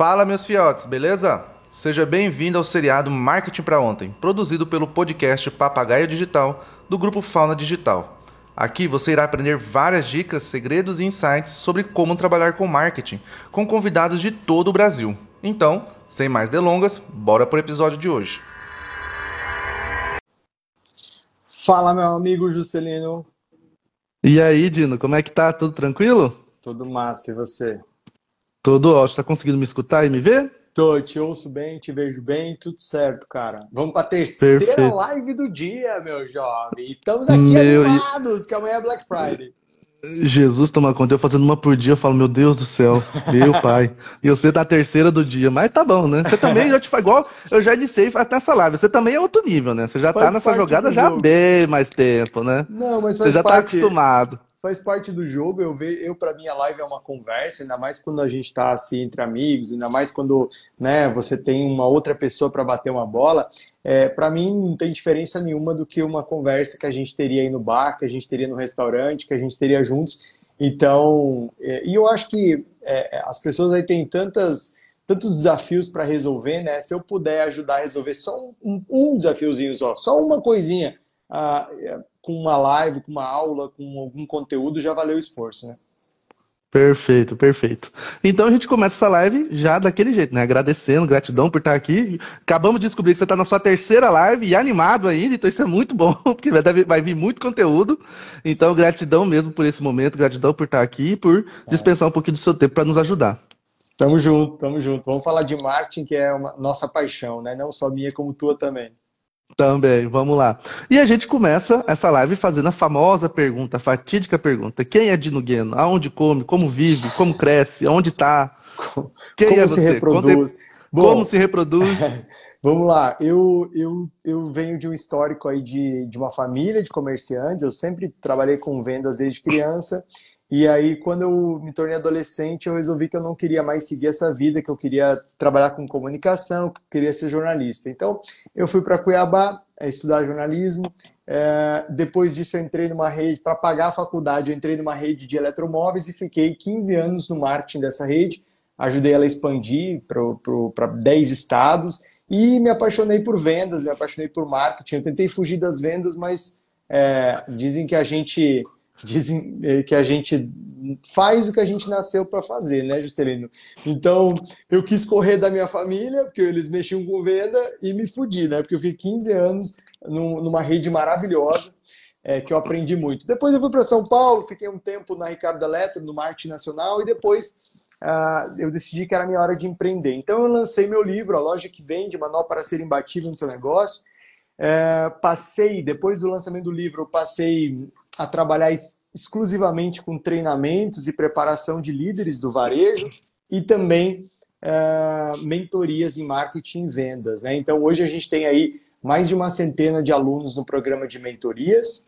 Fala, meus fiotes, beleza? Seja bem-vindo ao seriado Marketing para Ontem, produzido pelo podcast Papagaio Digital do grupo Fauna Digital. Aqui você irá aprender várias dicas, segredos e insights sobre como trabalhar com marketing com convidados de todo o Brasil. Então, sem mais delongas, bora pro episódio de hoje. Fala, meu amigo Juscelino. E aí, Dino, como é que tá? Tudo tranquilo? Tudo massa, e você? Tudo ótimo. Tá conseguindo me escutar e me ver? Tô, te ouço bem, te vejo bem, tudo certo, cara. Vamos pra terceira Perfeito. live do dia, meu jovem. Estamos aqui meu... animados, que amanhã é Black Friday. Jesus toma conta, eu fazendo uma por dia, eu falo, meu Deus do céu, meu pai. E você tá a terceira do dia, mas tá bom, né? Você também já te faz igual, eu já disse até essa live, você também é outro nível, né? Você já tá faz tá nessa jogada já há bem mais tempo, né? Não, mas faz Você já tá parte... tá acostumado faz parte do jogo. Eu vejo, eu para mim a live é uma conversa, ainda mais quando a gente está assim entre amigos, ainda mais quando, né, você tem uma outra pessoa para bater uma bola. É, para mim não tem diferença nenhuma do que uma conversa que a gente teria aí no bar, que a gente teria no restaurante, que a gente teria juntos. Então, é, e eu acho que é, as pessoas aí têm tantas tantos desafios para resolver, né? Se eu puder ajudar a resolver só um, um desafiozinho só, só uma coisinha, ah, com uma live, com uma aula, com algum conteúdo, já valeu o esforço, né? Perfeito, perfeito. Então a gente começa essa live já daquele jeito, né? Agradecendo, gratidão por estar aqui. Acabamos de descobrir que você está na sua terceira live e animado ainda, então isso é muito bom, porque vai, vai vir muito conteúdo. Então, gratidão mesmo por esse momento, gratidão por estar aqui e por dispensar um pouquinho do seu tempo para nos ajudar. Tamo junto, tamo junto. Vamos falar de marketing, que é uma nossa paixão, né? Não só minha, como tua também. Também, vamos lá. E a gente começa essa live fazendo a famosa pergunta, a fatídica pergunta: quem é Dino Gueno? Aonde come? Como vive? Como cresce? Aonde está? Quem como é se reproduz? Bom, como se reproduz? vamos lá. Eu, eu, eu venho de um histórico aí de, de uma família de comerciantes. Eu sempre trabalhei com vendas desde criança. E aí, quando eu me tornei adolescente, eu resolvi que eu não queria mais seguir essa vida, que eu queria trabalhar com comunicação, que eu queria ser jornalista. Então, eu fui para Cuiabá é, estudar jornalismo. É, depois disso, eu entrei numa rede, para pagar a faculdade, eu entrei numa rede de eletromóveis e fiquei 15 anos no marketing dessa rede. Ajudei ela a expandir para 10 estados e me apaixonei por vendas, me apaixonei por marketing. Eu tentei fugir das vendas, mas é, dizem que a gente dizem eh, que a gente faz o que a gente nasceu para fazer, né, Juscelino? Então, eu quis correr da minha família, porque eles mexiam com venda, e me fudi, né? Porque eu fiquei 15 anos numa rede maravilhosa, é, que eu aprendi muito. Depois eu fui para São Paulo, fiquei um tempo na Ricardo Eletro, no marketing nacional, e depois uh, eu decidi que era a minha hora de empreender. Então, eu lancei meu livro, A Loja que Vende, Manual para Ser Imbatível no Seu Negócio. É, passei, depois do lançamento do livro, eu passei a trabalhar exclusivamente com treinamentos e preparação de líderes do varejo e também é, mentorias em marketing e vendas. Né? Então, hoje a gente tem aí mais de uma centena de alunos no programa de mentorias.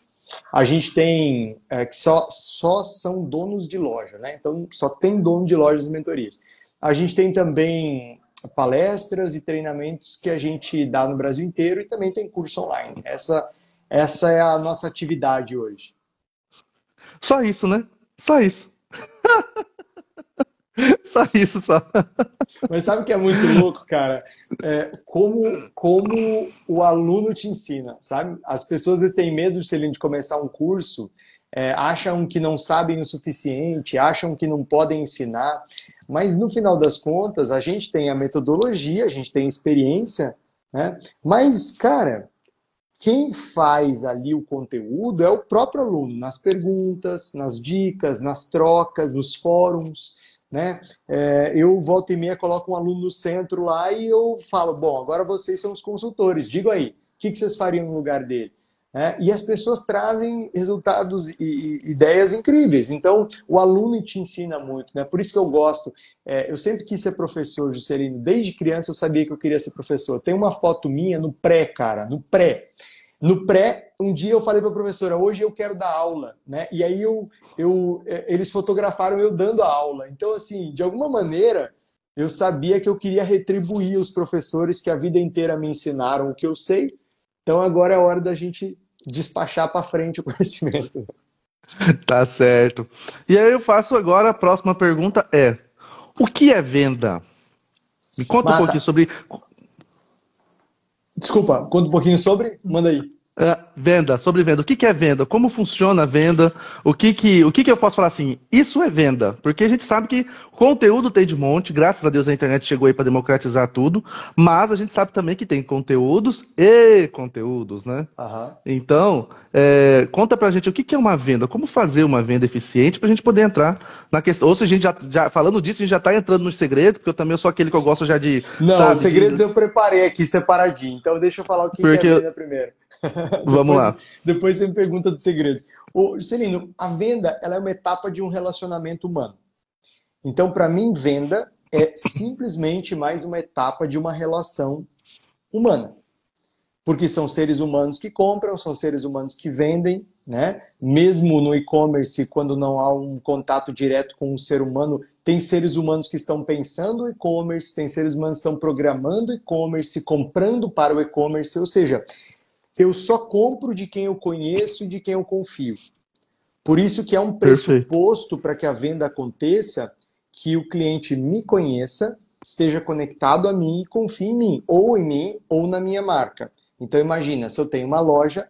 A gente tem é, que só, só são donos de loja, né? Então, só tem dono de lojas e mentorias. A gente tem também palestras e treinamentos que a gente dá no Brasil inteiro e também tem curso online. Essa, essa é a nossa atividade hoje. Só isso, né? Só isso. só isso, só. Mas sabe o que é muito louco, cara? É, como, como o aluno te ensina, sabe? As pessoas vezes têm medo de começar um curso, é, acham que não sabem o suficiente, acham que não podem ensinar, mas no final das contas, a gente tem a metodologia, a gente tem a experiência, né? Mas, cara, quem faz ali o conteúdo é o próprio aluno, nas perguntas, nas dicas, nas trocas, nos fóruns. Né? É, eu volto e meia coloco um aluno no centro lá e eu falo, bom, agora vocês são os consultores, digo aí, o que, que vocês fariam no lugar dele? É, e as pessoas trazem resultados e, e, ideias incríveis. Então, o aluno te ensina muito, né? Por isso que eu gosto. É, eu sempre quis ser professor, Juscelino. Desde criança eu sabia que eu queria ser professor. Tem uma foto minha no pré, cara, no pré. No pré, um dia eu falei para a professora, hoje eu quero dar aula, né? E aí eu, eu, é, eles fotografaram eu dando a aula. Então, assim, de alguma maneira, eu sabia que eu queria retribuir os professores que a vida inteira me ensinaram o que eu sei. Então, agora é a hora da gente despachar para frente o conhecimento. Tá certo. E aí eu faço agora a próxima pergunta é: o que é venda? Me conta Massa. um pouquinho sobre. Desculpa, conta um pouquinho sobre. Manda aí. É, venda, sobre venda. O que, que é venda? Como funciona a venda? O que que, o que que eu posso falar assim? Isso é venda. Porque a gente sabe que conteúdo tem de monte, graças a Deus a internet chegou aí para democratizar tudo, mas a gente sabe também que tem conteúdos e conteúdos, né? Uhum. Então, é, conta pra gente o que, que é uma venda, como fazer uma venda eficiente para a gente poder entrar na questão. Ou se a gente já, já falando disso, a gente já está entrando nos segredos, porque eu também sou aquele que eu gosto já de. Não, sabe, segredos de... eu preparei aqui separadinho, então deixa eu falar o que, porque... que é a venda primeiro. Vamos depois, lá. Depois você me pergunta dos segredos. Ô, Celino, a venda ela é uma etapa de um relacionamento humano. Então, para mim, venda é simplesmente mais uma etapa de uma relação humana. Porque são seres humanos que compram, são seres humanos que vendem, né? Mesmo no e-commerce, quando não há um contato direto com um ser humano, tem seres humanos que estão pensando e-commerce, tem seres humanos que estão programando e-commerce, comprando para o e-commerce, ou seja, eu só compro de quem eu conheço e de quem eu confio. Por isso que é um pressuposto para que a venda aconteça que o cliente me conheça, esteja conectado a mim e confie em mim, ou em mim, ou na minha marca. Então imagina, se eu tenho uma loja,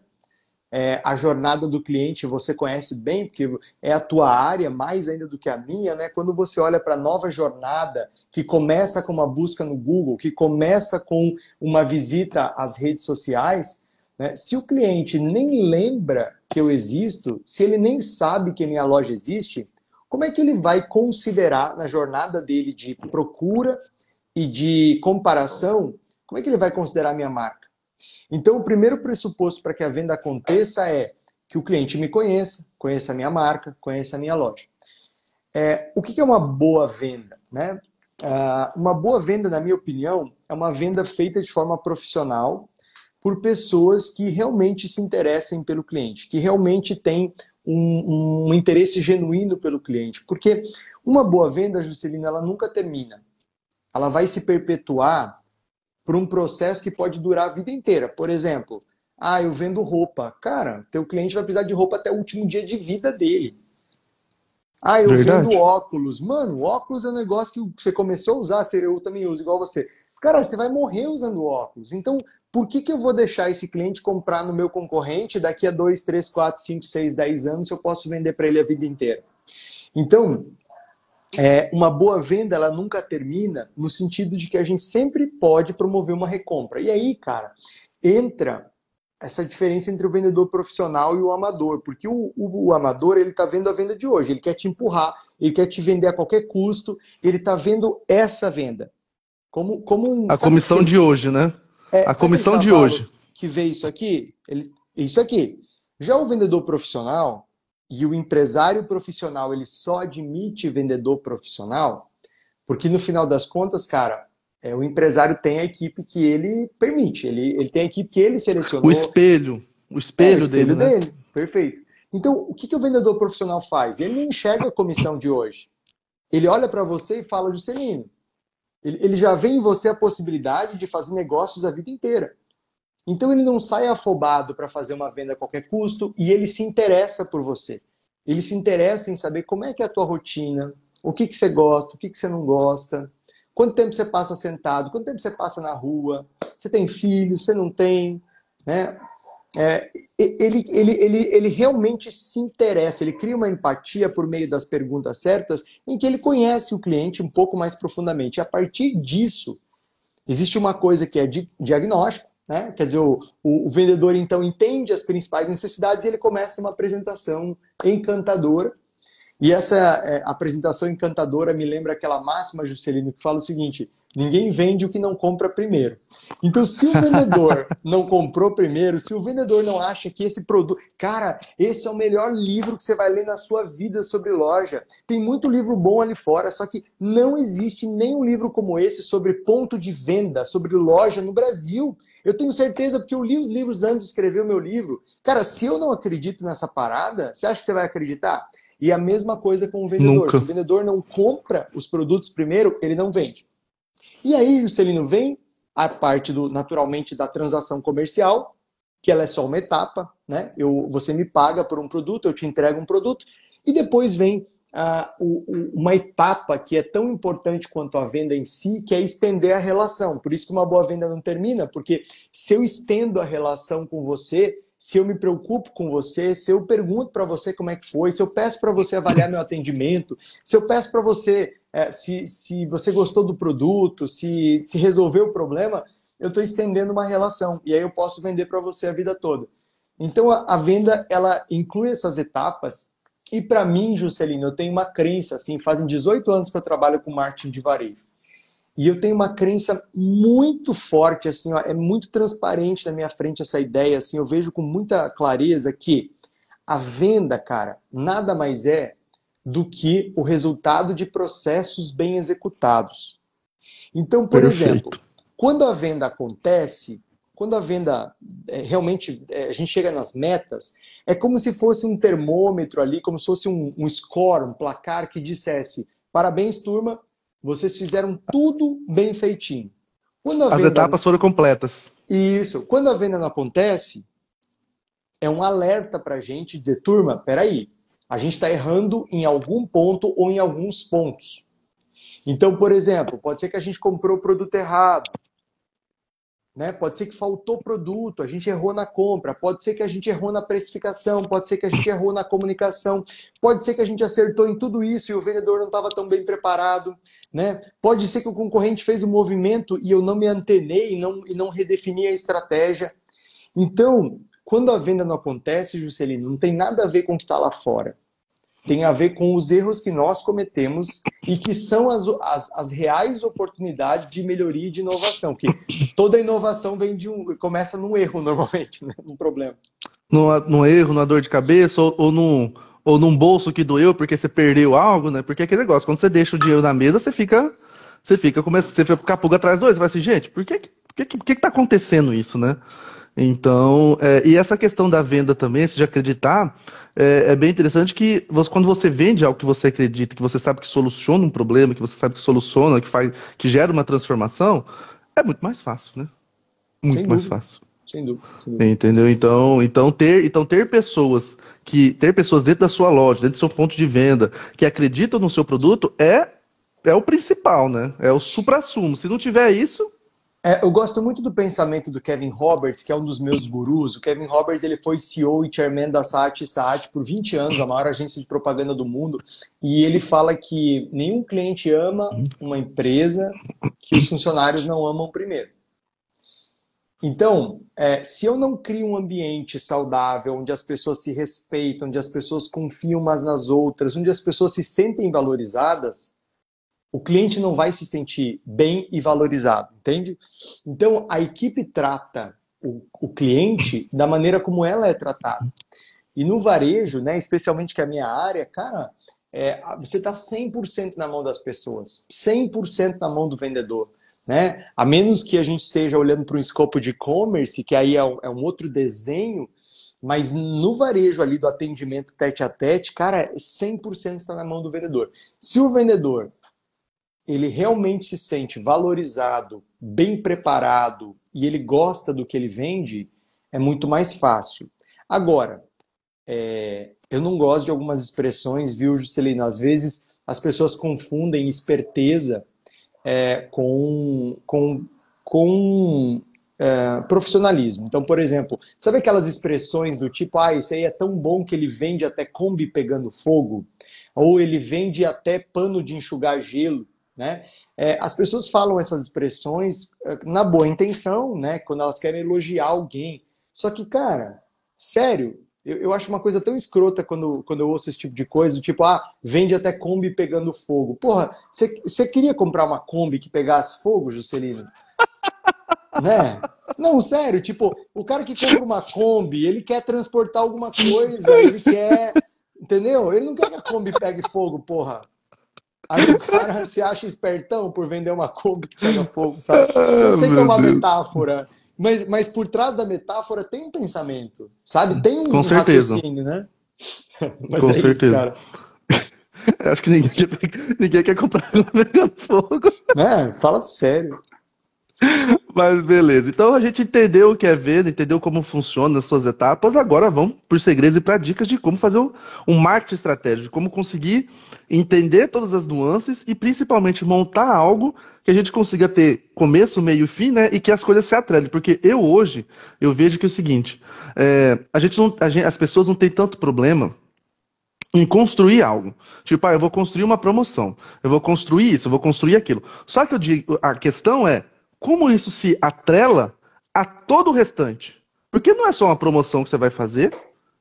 é, a jornada do cliente você conhece bem, porque é a tua área mais ainda do que a minha, né? Quando você olha para a nova jornada, que começa com uma busca no Google, que começa com uma visita às redes sociais, né? Se o cliente nem lembra que eu existo, se ele nem sabe que minha loja existe, como é que ele vai considerar na jornada dele de procura e de comparação, como é que ele vai considerar a minha marca? Então, o primeiro pressuposto para que a venda aconteça é que o cliente me conheça, conheça a minha marca, conheça a minha loja. É, o que é uma boa venda? Né? Uh, uma boa venda, na minha opinião, é uma venda feita de forma profissional, por pessoas que realmente se interessem pelo cliente, que realmente têm um, um, interesse genuíno pelo cliente. Porque uma boa venda, Juscelina, ela nunca termina. Ela vai se perpetuar por um processo que pode durar a vida inteira. Por exemplo, ah, eu vendo roupa. Cara, teu cliente vai precisar de roupa até o último dia de vida dele. Ah, eu Verdade. vendo óculos. Mano, óculos é um negócio que você começou a usar, eu também uso igual você. Cara, você vai morrer usando óculos. Então, por que, que eu vou deixar esse cliente comprar no meu concorrente daqui a 2, 3, 4, 5, 6, 10 anos se eu posso vender para ele a vida inteira? Então, é, uma boa venda, ela nunca termina no sentido de que a gente sempre pode promover uma recompra. E aí, cara, entra essa diferença entre o vendedor profissional e o amador, porque o, o, o amador ele está vendo a venda de hoje, ele quer te empurrar, ele quer te vender a qualquer custo, ele está vendo essa venda. Como, como um, a comissão que... de hoje, né? É, a comissão de hoje. Que vê isso aqui, ele, isso aqui. Já o vendedor profissional e o empresário profissional, ele só admite vendedor profissional, porque no final das contas, cara, é, o empresário tem a equipe que ele permite, ele, ele tem a equipe que ele selecionou. O espelho, o espelho, é, o espelho dele, dele, né? perfeito. Então, o que, que o vendedor profissional faz? Ele não enxerga a comissão de hoje. Ele olha para você e fala, Juscelino, ele, já vê em você a possibilidade de fazer negócios a vida inteira. Então ele não sai afobado para fazer uma venda a qualquer custo e ele se interessa por você. Ele se interessa em saber como é que é a tua rotina, o que, que você gosta, o que, que você não gosta, quanto tempo você passa sentado, quanto tempo você passa na rua, você tem filho, você não tem, né? É, ele, ele, ele, ele realmente se interessa, ele cria uma empatia por meio das perguntas certas, em que ele conhece o cliente um pouco mais profundamente. E a partir disso, existe uma coisa que é diagnóstico, né? quer dizer, o, o, o vendedor então entende as principais necessidades e ele começa uma apresentação encantadora. E essa é, apresentação encantadora me lembra aquela máxima, Juscelino, que fala o seguinte: Ninguém vende o que não compra primeiro. Então, se o vendedor não comprou primeiro, se o vendedor não acha que esse produto. Cara, esse é o melhor livro que você vai ler na sua vida sobre loja. Tem muito livro bom ali fora, só que não existe nenhum livro como esse sobre ponto de venda, sobre loja no Brasil. Eu tenho certeza, porque eu li os livros antes de escrever o meu livro. Cara, se eu não acredito nessa parada, você acha que você vai acreditar? E a mesma coisa com o vendedor. Nunca. Se o vendedor não compra os produtos primeiro, ele não vende. E aí, Juscelino, vem a parte do naturalmente da transação comercial, que ela é só uma etapa, né? Eu, você me paga por um produto, eu te entrego um produto, e depois vem uh, uma etapa que é tão importante quanto a venda em si, que é estender a relação. Por isso que uma boa venda não termina, porque se eu estendo a relação com você, se eu me preocupo com você, se eu pergunto para você como é que foi, se eu peço para você avaliar meu atendimento, se eu peço para você é, se, se você gostou do produto, se, se resolveu o problema, eu estou estendendo uma relação e aí eu posso vender para você a vida toda. Então a, a, venda ela inclui essas etapas e para mim, Juscelino, eu tenho uma crença assim, fazem 18 anos que eu trabalho com marketing de varejo. E eu tenho uma crença muito forte, assim, ó, é muito transparente na minha frente essa ideia, assim, eu vejo com muita clareza que a venda, cara, nada mais é do que o resultado de processos bem executados. Então, por Perfeito. exemplo, quando a venda acontece, quando a venda é, realmente é, a gente chega nas metas, é como se fosse um termômetro ali, como se fosse um, um score, um placar que dissesse: parabéns, turma, vocês fizeram tudo bem feitinho. As venda... etapas foram completas. Isso. Quando a venda não acontece, é um alerta para a gente dizer, turma, peraí, a gente está errando em algum ponto ou em alguns pontos. Então, por exemplo, pode ser que a gente comprou o produto errado, né? Pode ser que faltou produto, a gente errou na compra, pode ser que a gente errou na precificação, pode ser que a gente errou na comunicação, pode ser que a gente acertou em tudo isso e o vendedor não estava tão bem preparado, né? Pode ser que o concorrente fez um movimento e eu não me antenei e não, e não redefini a estratégia. Então, quando a venda não acontece, Juscelino, não tem nada a ver com o que está lá fora tem a ver com os erros que nós cometemos e que são as, as, as reais oportunidades de melhoria e de inovação. Que toda inovação vem de um, começa num erro normalmente, né? num problema. No, no erro, na dor de cabeça ou, ou num ou num bolso que doeu porque você perdeu algo, né? Porque é aquele negócio, quando você deixa o dinheiro na mesa, você fica, você fica, começa, você fica com a pulga atrás do olho, vai assim, gente, por que, por que, por que, que tá acontecendo isso, né? Então, é, e essa questão da venda também, se de acreditar, é, é, bem interessante que você, quando você vende algo que você acredita, que você sabe que soluciona um problema, que você sabe que soluciona, que faz, que gera uma transformação, é muito mais fácil, né? Muito sem mais dúvida. fácil. Sem dúvida, sem dúvida. Entendeu? Então, então ter, então ter pessoas que ter pessoas dentro da sua loja, dentro do seu ponto de venda, que acreditam no seu produto é é o principal, né? É o supra-sumo. Se não tiver isso, é, eu gosto muito do pensamento do Kevin Roberts, que é um dos meus gurus. O Kevin Roberts ele foi CEO e chairman da Saatchi Saatchi por 20 anos, a maior agência de propaganda do mundo. E ele fala que nenhum cliente ama uma empresa que os funcionários não amam primeiro. Então, é, se eu não crio um ambiente saudável, onde as pessoas se respeitam, onde as pessoas confiam umas nas outras, onde as pessoas se sentem valorizadas, o cliente não vai se sentir bem e valorizado, entende? Então, a equipe trata o, o cliente da maneira como ela é tratada. E no varejo, né, especialmente que é a minha área, cara, é, você está 100% na mão das pessoas, 100% na mão do vendedor. Né? A menos que a gente esteja olhando para um escopo de e-commerce, que aí é um, é um, outro desenho, mas no varejo ali do atendimento tete a tete, cara, 100% está na mão do vendedor. Se o vendedor ele realmente se sente valorizado, bem preparado e ele gosta do que ele vende, é muito mais fácil. Agora, é, eu não gosto de algumas expressões, viu, Juscelino? Às vezes as pessoas confundem esperteza é, com, com, com é, profissionalismo. Então, por exemplo, sabe aquelas expressões do tipo, ah, isso aí é tão bom que ele vende até Kombi pegando fogo? Ou ele vende até pano de enxugar gelo? Né? É, as pessoas falam essas expressões é, na boa intenção, né? quando elas querem elogiar alguém. Só que, cara, sério, eu, eu acho uma coisa tão escrota quando, quando eu ouço esse tipo de coisa, tipo, ah, vende até Kombi pegando fogo. Porra, você queria comprar uma Kombi que pegasse fogo, Juscelino? né? Não, sério, tipo, o cara que compra uma Kombi, ele quer transportar alguma coisa, ele quer. Entendeu? Ele não quer que a Kombi pegue fogo, porra. Aí o cara se acha espertão por vender uma Kombi que pega fogo, sabe? Eu sei que é uma metáfora, mas, mas por trás da metáfora tem um pensamento, sabe? Tem um Com certeza. raciocínio, né? Mas Com é certeza. Isso, cara. Acho que ninguém quer, ninguém quer comprar pegando fogo. É, fala sério. Mas beleza. Então a gente entendeu o que é venda, entendeu como funciona as suas etapas. Agora vamos por segredos e para dicas de como fazer um marketing estratégico, como conseguir entender todas as nuances e principalmente montar algo que a gente consiga ter começo, meio e fim, né? E que as coisas se atrelem. Porque eu hoje eu vejo que é o seguinte: é, a gente não, a gente, as pessoas não têm tanto problema em construir algo. Tipo, ah, eu vou construir uma promoção, eu vou construir isso, eu vou construir aquilo. Só que eu digo, a questão é como isso se atrela a todo o restante. Porque não é só uma promoção que você vai fazer,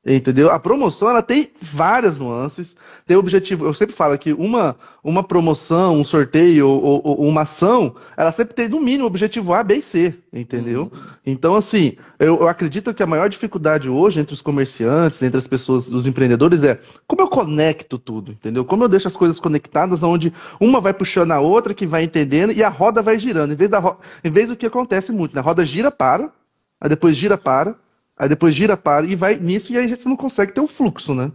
entendeu? A promoção ela tem várias nuances, tem objetivo. Eu sempre falo que uma, uma promoção, um sorteio ou, ou, ou uma ação, ela sempre tem no mínimo objetivo A, B e C, entendeu? Uhum. Então, assim, eu, eu, acredito que a maior dificuldade hoje entre os comerciantes, entre as pessoas, os empreendedores, é como eu conecto tudo, entendeu? Como eu deixo as coisas conectadas, onde uma vai puxando a outra, que vai entendendo, e a roda vai girando. Em vez, da ro... em vez do que acontece muito, né? a roda gira para, aí depois gira para, aí depois gira para, e vai nisso, e aí gente não consegue ter o um fluxo, né?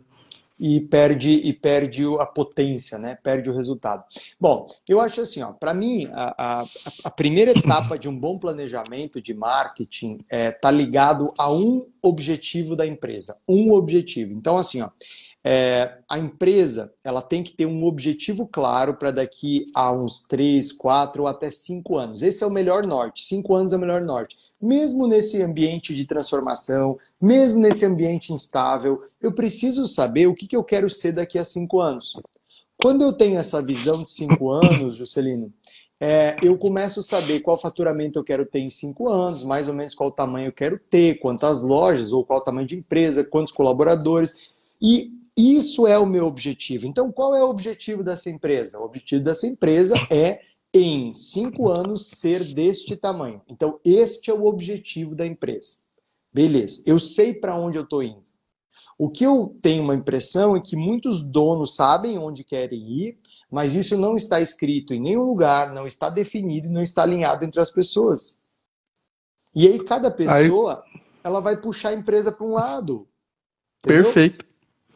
e perde e perde a potência, né? Perde o resultado. Bom, eu acho assim, ó, para mim a, a, a, primeira etapa de um bom planejamento de marketing é tá ligado a um objetivo da empresa, um objetivo. Então assim, ó, é, a empresa ela tem que ter um objetivo claro para daqui a uns três, quatro ou até cinco anos. Esse é o melhor norte. Cinco anos é o melhor norte mesmo nesse ambiente de transformação, mesmo nesse ambiente instável, eu preciso saber o que, que eu quero ser daqui a cinco anos. Quando eu tenho essa visão de cinco anos, Juscelino, é, eu começo a saber qual faturamento eu quero ter em cinco anos, mais ou menos qual tamanho eu quero ter, quantas lojas, ou qual tamanho de empresa, quantos colaboradores. E isso é o meu objetivo. Então, qual é o objetivo dessa empresa? O objetivo dessa empresa é em cinco anos ser deste tamanho. Então, este é o objetivo da empresa. Beleza, eu sei para onde eu estou indo. O que eu tenho uma impressão é que muitos donos sabem onde querem ir, mas isso não está escrito em nenhum lugar, não está definido, não está alinhado entre as pessoas. E aí cada pessoa, aí... ela vai puxar a empresa para um lado. Entendeu? Perfeito.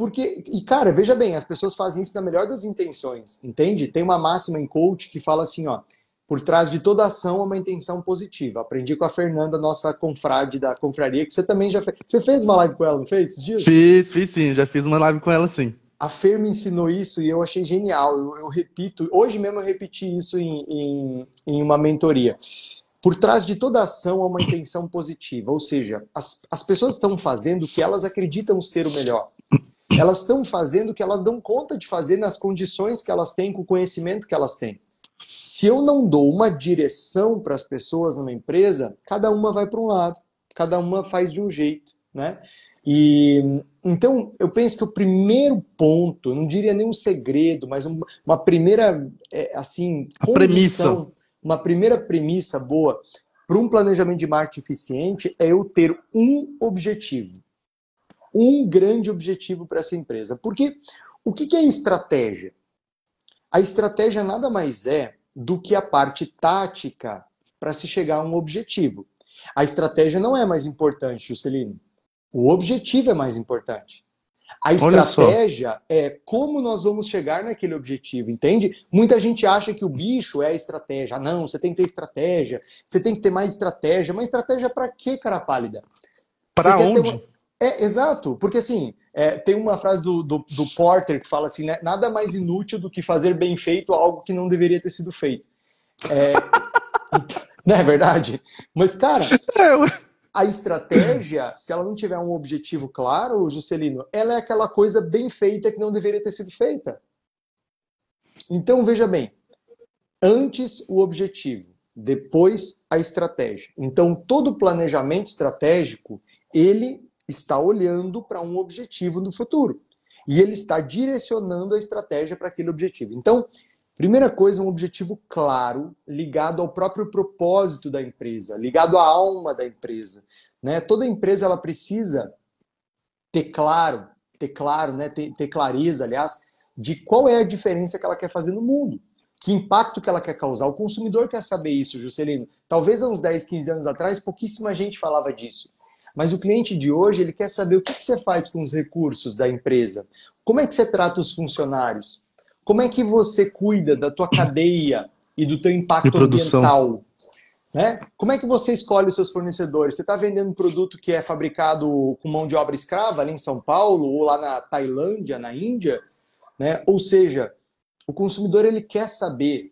Porque, e cara, veja bem, as pessoas fazem isso na melhor das intenções, entende? Tem uma máxima em coach que fala assim, ó, por trás de toda ação há uma intenção positiva. Aprendi com a Fernanda, nossa confrade da confraria, que você também já fez. Você fez uma live com ela, não fez esses dias? Fiz, fiz sim, já fiz uma live com ela sim. A Fer me ensinou isso e eu achei genial. Eu, eu repito, hoje mesmo eu repeti isso em, em, em uma mentoria. Por trás de toda ação há uma intenção positiva, ou seja, as, as pessoas estão fazendo o que elas acreditam ser o melhor elas estão fazendo o que elas dão conta de fazer nas condições que elas têm, com o conhecimento que elas têm. Se eu não dou uma direção para as pessoas numa empresa, cada uma vai para um lado, cada uma faz de um jeito, né? E então eu penso que o primeiro ponto, não diria nem um segredo, mas uma primeira é, assim condição, premissa. uma primeira premissa boa para um planejamento de marketing eficiente é eu ter um objetivo um grande objetivo para essa empresa. Porque o que é estratégia? A estratégia nada mais é do que a parte tática para se chegar a um objetivo. A estratégia não é mais importante, Juscelino. O objetivo é mais importante. A estratégia é como nós vamos chegar naquele objetivo, entende? Muita gente acha que o bicho é a estratégia. Ah, não, você tem que ter estratégia, você tem que ter mais estratégia. Mas estratégia para quê, cara pálida? Para onde? Uma... É, exato, porque assim, é, tem uma frase do, do, do, Porter que fala assim, né, nada mais inútil do que fazer bem feito algo que não deveria ter sido feito. É, não é verdade? Mas, cara, é, a estratégia, se ela não tiver um objetivo claro, Juscelino, ela é aquela coisa bem feita que não deveria ter sido feita. Então, veja bem, antes o objetivo, depois a estratégia. Então, todo planejamento estratégico, ele está olhando para um objetivo no futuro. E ele está direcionando a estratégia para aquele objetivo. Então, primeira coisa, um objetivo claro, ligado ao próprio propósito da empresa, ligado à alma da empresa. Né? Toda empresa ela precisa ter claro, ter claro, né? ter, ter clareza, aliás, de qual é a diferença que ela quer fazer no mundo. Que impacto que ela quer causar? O consumidor quer saber isso, Juscelino. Talvez há uns 10, 15 anos atrás, pouquíssima gente falava disso. Mas o cliente de hoje, ele quer saber o que, que você faz com os recursos da empresa. Como é que você trata os funcionários? Como é que você cuida da tua cadeia e do teu impacto ambiental? Né? Como é que você escolhe os seus fornecedores? Você está vendendo um produto que é fabricado com mão de obra escrava ali em São Paulo ou lá na Tailândia, na Índia? Né? Ou seja, o consumidor ele quer saber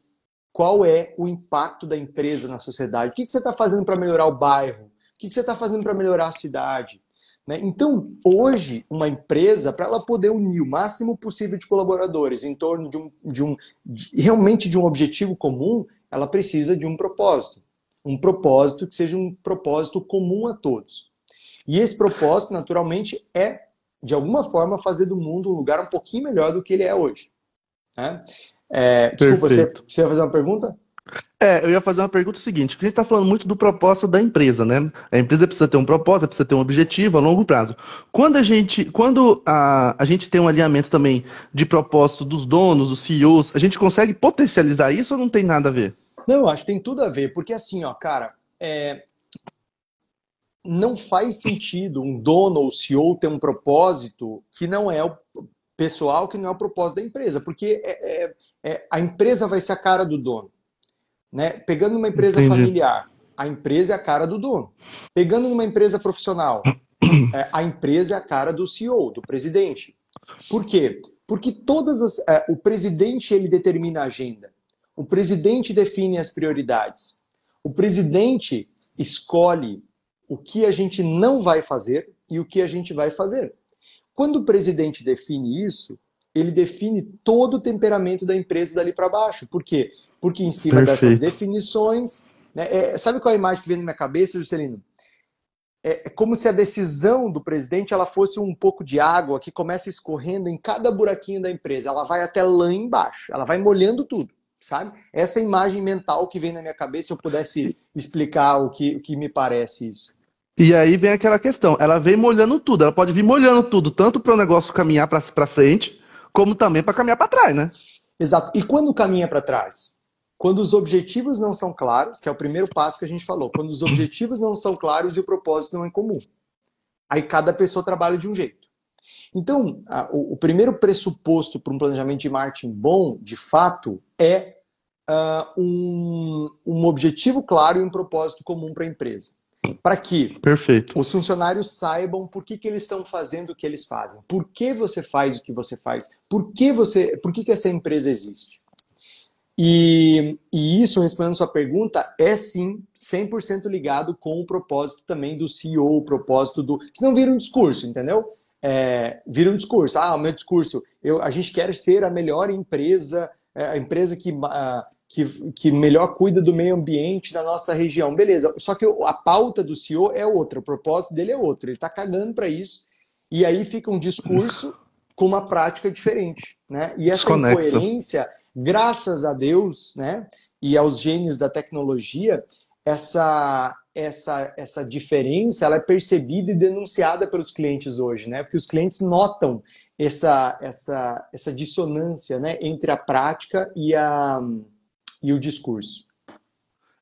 qual é o impacto da empresa na sociedade. O que, que você está fazendo para melhorar o bairro? O que, que você está fazendo para melhorar a cidade? Né? Então, hoje, uma empresa, para ela poder unir o máximo possível de colaboradores em torno de um, de um de, realmente de um objetivo comum, ela precisa de um propósito um propósito que seja um propósito comum a todos. E esse propósito, naturalmente, é, de alguma forma, fazer do mundo um lugar um pouquinho melhor do que ele é hoje. Né? É, desculpa, você, você ia fazer uma pergunta? É, eu ia fazer uma pergunta seguinte, a gente está falando muito do propósito da empresa, né? A empresa precisa ter um propósito, precisa ter um objetivo a longo prazo. Quando a gente, quando a, a gente tem um alinhamento também de propósito dos donos, dos CEOs, a gente consegue potencializar isso ou não tem nada a ver? Não, acho que tem tudo a ver, porque assim, ó, cara, é... não faz sentido um dono ou CEO ter um propósito que não é o pessoal, que não é o propósito da empresa, porque é, é, é a empresa vai ser a cara do dono. Né? Pegando uma empresa Entendi. familiar, a empresa é a cara do dono. Pegando uma empresa profissional, é, a empresa é a cara do CEO, do presidente. Por quê? Porque todas as, é, o presidente ele determina a agenda. O presidente define as prioridades. O presidente escolhe o que a gente não vai fazer e o que a gente vai fazer. Quando o presidente define isso, ele define todo o temperamento da empresa dali para baixo. Por quê? Porque em cima Perfeito. dessas definições. Né, é, sabe qual é a imagem que vem na minha cabeça, Juscelino? É, é como se a decisão do presidente ela fosse um pouco de água que começa escorrendo em cada buraquinho da empresa. Ela vai até lá embaixo, ela vai molhando tudo sabe? Essa imagem mental que vem na minha cabeça, se eu pudesse explicar o que, o que me parece isso. E aí vem aquela questão, ela vem molhando tudo, ela pode vir molhando tudo, tanto para o negócio caminhar para frente, como também para caminhar para trás, né? Exato. E quando caminha para trás? Quando os objetivos não são claros, que é o primeiro passo que a gente falou, quando os objetivos não são claros e o propósito não é comum. Aí cada pessoa trabalha de um jeito. Então, a, o, o, primeiro pressuposto para um planejamento de marketing bom, de fato, é uh, um, um objetivo claro e um propósito comum para a empresa. Para que Perfeito. os funcionários saibam por que, que eles estão fazendo o que eles fazem, por que você faz o que você faz, por que, você, por que, que essa empresa existe. E, e, isso, respondendo a sua pergunta, é sim 100% ligado com o propósito também do CEO, o propósito do. Senão vira um discurso, entendeu? é, vira um discurso. Ah, o meu discurso, eu, a gente quer ser a melhor empresa, é, a empresa que, uh, que, que melhor cuida do meio ambiente da nossa região. Beleza, só que a pauta do CEO é outra, o propósito dele é outro. Ele está cagando para isso. E aí fica um discurso com uma prática diferente. Né? E essa Desconexa. incoerência, graças a Deus né, e aos gênios da tecnologia, essa, essa, essa diferença ela é percebida e denunciada pelos clientes hoje, né? Porque os clientes notam essa, essa, essa dissonância né? entre a prática e, a, e o discurso.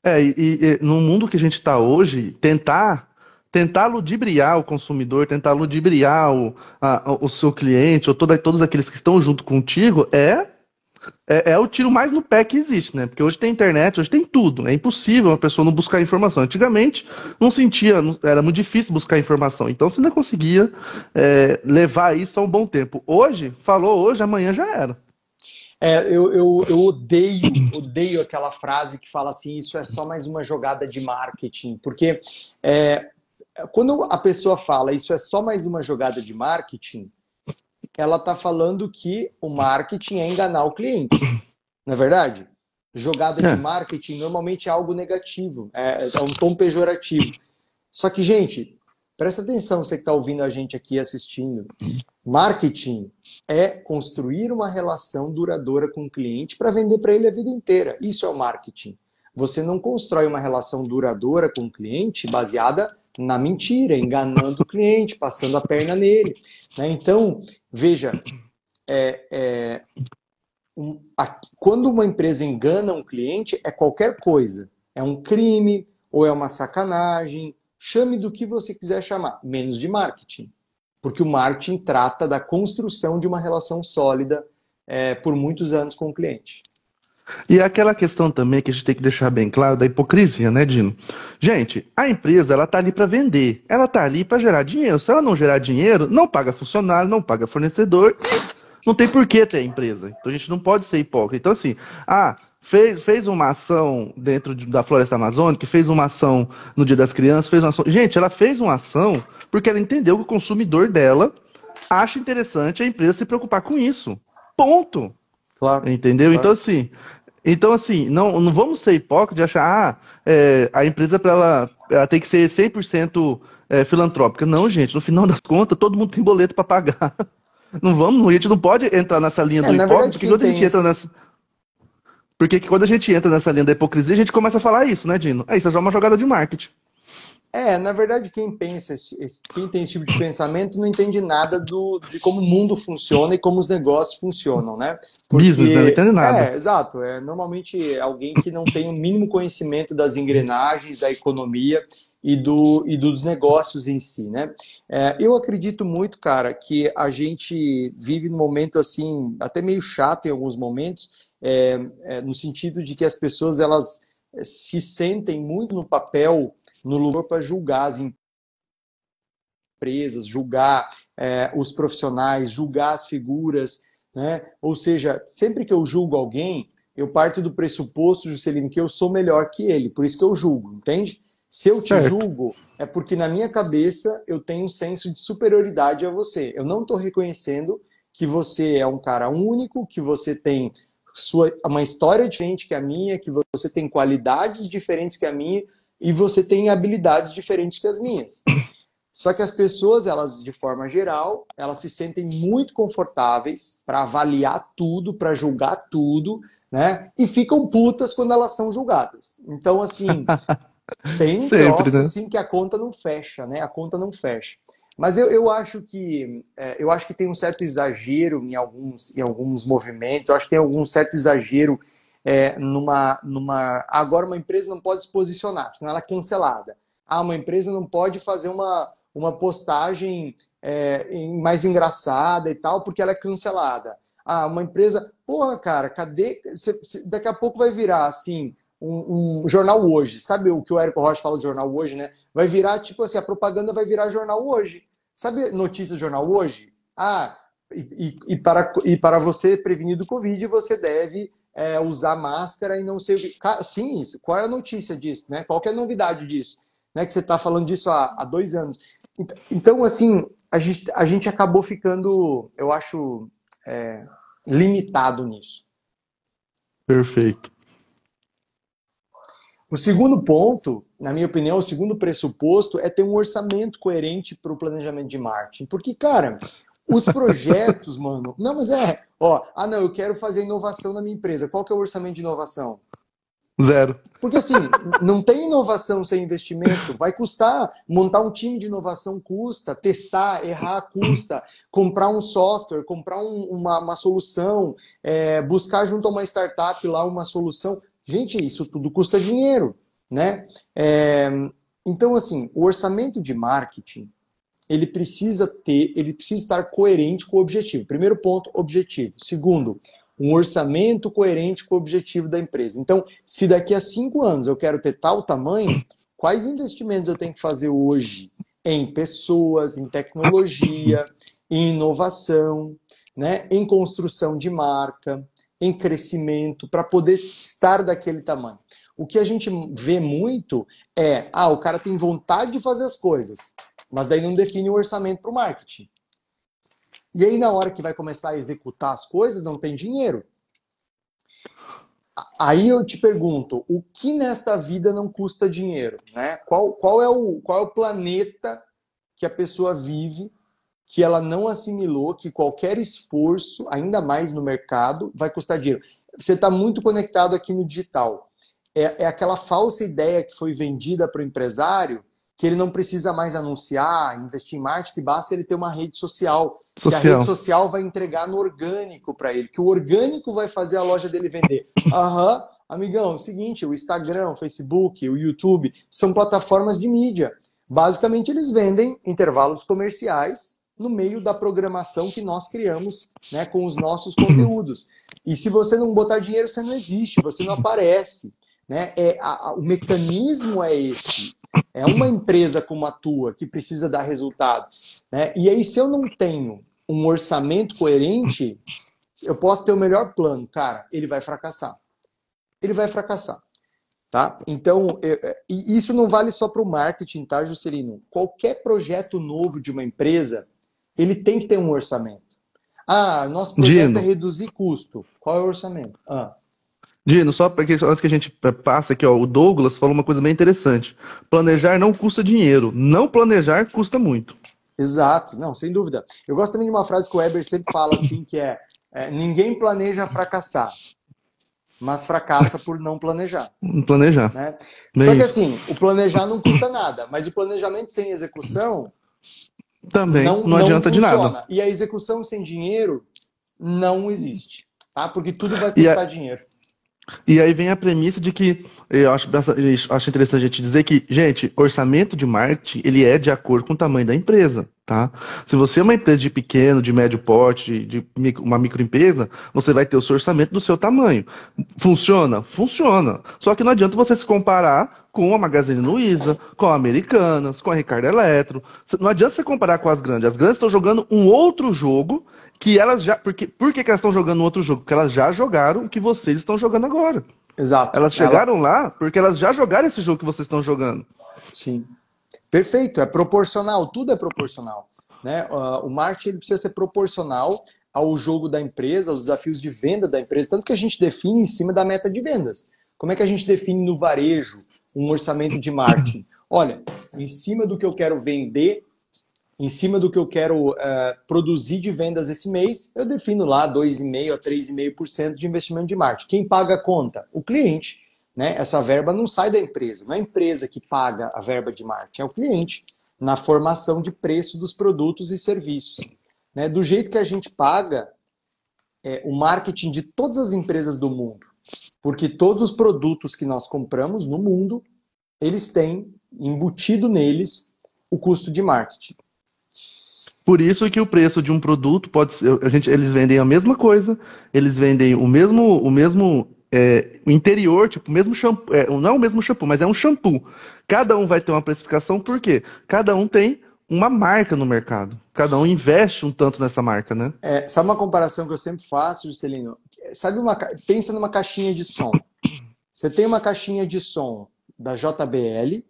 É, e, e no mundo que a gente está hoje, tentar tentar ludibriar o consumidor, tentar ludibriar o, a, o seu cliente, ou toda, todos aqueles que estão junto contigo, é é, é, o tiro mais no pé que existe, né? Porque hoje tem internet, hoje tem tudo. É impossível uma pessoa não buscar informação. Antigamente não sentia, era muito difícil buscar informação. Então você ainda conseguia é, levar isso a um bom tempo. Hoje, falou hoje, amanhã já era. É, eu, eu, eu odeio, odeio aquela frase que fala assim, isso é só mais uma jogada de marketing. Porque é, quando a pessoa fala isso é só mais uma jogada de marketing, ela está falando que o marketing é enganar o cliente. Não é verdade? Jogada de é. marketing normalmente é algo negativo, é, é um tom pejorativo. Só que, gente, presta atenção, você que está ouvindo a gente aqui assistindo. Marketing é construir uma relação duradoura com o cliente para vender para ele a vida inteira. Isso é o marketing. Você não constrói uma relação duradoura com o cliente baseada na mentira, enganando o cliente, passando a perna nele. Né? Então, veja, é, é, um, a, quando uma empresa engana um cliente, é qualquer coisa. É um crime ou é uma sacanagem. Chame do que você quiser chamar, menos de marketing. Porque o marketing trata da construção de uma relação sólida é, por muitos anos com o cliente. E aquela questão também que a gente tem que deixar bem claro da hipocrisia, né, Dino? Gente, a empresa ela tá ali para vender, ela tá ali para gerar dinheiro. Se ela não gerar dinheiro, não paga funcionário, não paga fornecedor, não tem por que ter a empresa. Então a gente não pode ser hipócrita. Então assim, ah, fez, fez uma ação dentro de, da floresta amazônica, fez uma ação no Dia das Crianças, fez uma ação. Gente, ela fez uma ação porque ela entendeu que o consumidor dela acha interessante a empresa se preocupar com isso. Ponto. Claro. Entendeu? Claro. Então, assim, então, assim, não, não vamos ser hipócritas de achar ah, é, a empresa para ela, ela tem que ser 100% é, filantrópica. Não, gente, no final das contas, todo mundo tem boleto para pagar. Não vamos, a gente não pode entrar nessa linha é, do hipócrita, porque quando a gente entra nessa. Porque quando a gente entra nessa linha da hipocrisia, a gente começa a falar isso, né, Dino? É isso, é uma jogada de marketing. É, na verdade, quem pensa, quem tem esse tipo de pensamento não entende nada do, de como o mundo funciona e como os negócios funcionam, né? Porque, Business, não entende nada. É, exato. É normalmente alguém que não tem o mínimo conhecimento das engrenagens da economia e, do, e dos negócios em si, né? É, eu acredito muito, cara, que a gente vive num momento assim, até meio chato em alguns momentos, é, é, no sentido de que as pessoas elas se sentem muito no papel no lugar para julgar as empresas, julgar é, os profissionais, julgar as figuras, né? Ou seja, sempre que eu julgo alguém, eu parto do pressuposto, Juscelino, que eu sou melhor que ele, por isso que eu julgo, entende? Se eu te certo. julgo, é porque na minha cabeça eu tenho um senso de superioridade a você. Eu não estou reconhecendo que você é um cara único, que você tem sua, uma história diferente que a minha, que você tem qualidades diferentes que a minha, e você tem habilidades diferentes que as minhas. Só que as pessoas, elas, de forma geral, elas se sentem muito confortáveis para avaliar tudo, para julgar tudo, né? E ficam putas quando elas são julgadas. Então, assim, tem um Sempre, troço, né? assim, que a conta não fecha, né? A conta não fecha. Mas eu, eu acho que é, eu acho que tem um certo exagero em alguns, em alguns movimentos, eu acho que tem algum certo exagero é, numa, numa. Agora, uma empresa não pode se posicionar, senão ela é cancelada. Ah, uma empresa não pode fazer uma, uma postagem é, mais engraçada e tal, porque ela é cancelada. Ah, uma empresa. Porra, cara, cadê. Cê, cê, daqui a pouco vai virar assim. Um, um, jornal hoje. Sabe o que o Érico Rocha fala de jornal hoje, né? Vai virar, tipo assim, a propaganda vai virar jornal hoje. Sabe notícias do jornal hoje? Ah, e, e, e, para, e para você prevenir do Covid, você deve é, usar máscara e não sei o que. Sim, isso. Qual é a notícia disso? Né? Qual é a novidade disso? Né? Que você está falando disso há, há, dois anos. Então, assim, a gente, a gente acabou ficando, eu acho, é, limitado nisso. Perfeito. O segundo ponto, na minha opinião, o segundo pressuposto é ter um orçamento coerente para o planejamento de marketing. Porque, cara, os projetos, mano. Não, mas é. Ó, ah, não, eu quero fazer inovação na minha empresa. Qual que é o orçamento de inovação? Zero. Porque assim, não tem inovação sem investimento. Vai custar. Montar um time de inovação custa, testar, errar custa, comprar um software, comprar um, uma, uma, solução, é, buscar junto a uma startup lá uma solução. Gente, isso tudo custa dinheiro, né? É, então, assim, o orçamento de marketing ele precisa ter, ele precisa estar coerente com o objetivo. Primeiro ponto, objetivo. Segundo, um orçamento coerente com o objetivo da empresa. Então, se daqui a cinco anos eu quero ter tal tamanho, quais investimentos eu tenho que fazer hoje em pessoas, em tecnologia, em inovação, né, em construção de marca, em crescimento, para poder estar daquele tamanho. O que a gente vê muito é, ah, o cara tem vontade de fazer as coisas, mas daí não define o orçamento para o marketing. E aí, na hora que vai começar a executar as coisas, não tem dinheiro. Aí eu te pergunto, o que nesta vida não custa dinheiro? Né? Qual, qual, é o, qual é o planeta que a pessoa vive que ela não assimilou que qualquer esforço, ainda mais no mercado, vai custar dinheiro? Você está muito conectado aqui no digital. É, é aquela falsa ideia que foi vendida para o empresário que ele não precisa mais anunciar, investir em marketing, basta ele ter uma rede social. social. Que a rede social vai entregar no orgânico para ele, que o orgânico vai fazer a loja dele vender. Aham, uhum. amigão, é o seguinte, o Instagram, o Facebook, o YouTube são plataformas de mídia. Basicamente, eles vendem intervalos comerciais no meio da programação que nós criamos né, com os nossos conteúdos. E se você não botar dinheiro, você não existe, você não aparece. Né? É, a, a, o mecanismo é esse. É uma empresa como a tua que precisa dar resultado. Né? E aí, se eu não tenho um orçamento coerente, eu posso ter o melhor plano, cara, ele vai fracassar. Ele vai fracassar. Tá? Então, eu, e isso não vale só para o marketing, tá, Juscelino? Qualquer projeto novo de uma empresa, ele tem que ter um orçamento. Ah, nosso projeto Dino. é reduzir custo. Qual é o orçamento? Ah. Dino, só porque antes que a gente passe aqui, ó, o Douglas falou uma coisa bem interessante. Planejar não custa dinheiro, não planejar custa muito. Exato, não, sem dúvida. Eu gosto também de uma frase que o Weber sempre fala assim, que é, é ninguém planeja fracassar, mas fracassa por não planejar. Planejar. Né? Só que assim, o planejar não custa nada, mas o planejamento sem execução também não, não adianta não de nada. E a execução sem dinheiro não existe, tá? Porque tudo vai custar a... dinheiro. E aí vem a premissa de que eu acho, eu acho interessante a gente dizer que, gente, orçamento de marketing ele é de acordo com o tamanho da empresa, tá? Se você é uma empresa de pequeno, de médio porte, de, de uma microempresa, você vai ter o seu orçamento do seu tamanho. Funciona? Funciona. Só que não adianta você se comparar com a Magazine Luiza, com a Americanas, com a Ricardo Eletro. Não adianta você comparar com as grandes. As grandes estão jogando um outro jogo que elas já. Porque, por que, que elas estão jogando outro jogo? Porque elas já jogaram o que vocês estão jogando agora. Exato. Elas chegaram Ela... lá porque elas já jogaram esse jogo que vocês estão jogando. Sim. Perfeito, é proporcional, tudo é proporcional. Né? Uh, o marketing precisa ser proporcional ao jogo da empresa, aos desafios de venda da empresa, tanto que a gente define em cima da meta de vendas. Como é que a gente define no varejo um orçamento de marketing? Olha, em cima do que eu quero vender, em cima do que eu quero uh, produzir de vendas esse mês, eu defino lá 2,5% a 3,5% de investimento de marketing. Quem paga a conta? O cliente. Né? Essa verba não sai da empresa, não é a empresa que paga a verba de marketing, é o cliente, na formação de preço dos produtos e serviços. Né? Do jeito que a gente paga é, o marketing de todas as empresas do mundo, porque todos os produtos que nós compramos no mundo, eles têm embutido neles o custo de marketing. Por isso que o preço de um produto pode ser, a gente, eles vendem a mesma coisa, eles vendem o mesmo, o mesmo é, interior, tipo, o mesmo shampoo, é, não é o mesmo shampoo, mas é um shampoo. Cada um vai ter uma precificação, por quê? Cada um tem uma marca no mercado. Cada um investe um tanto nessa marca, né? É, sabe uma comparação que eu sempre faço, Juscelino? Sabe uma, pensa numa caixinha de som. Você tem uma caixinha de som da JBL,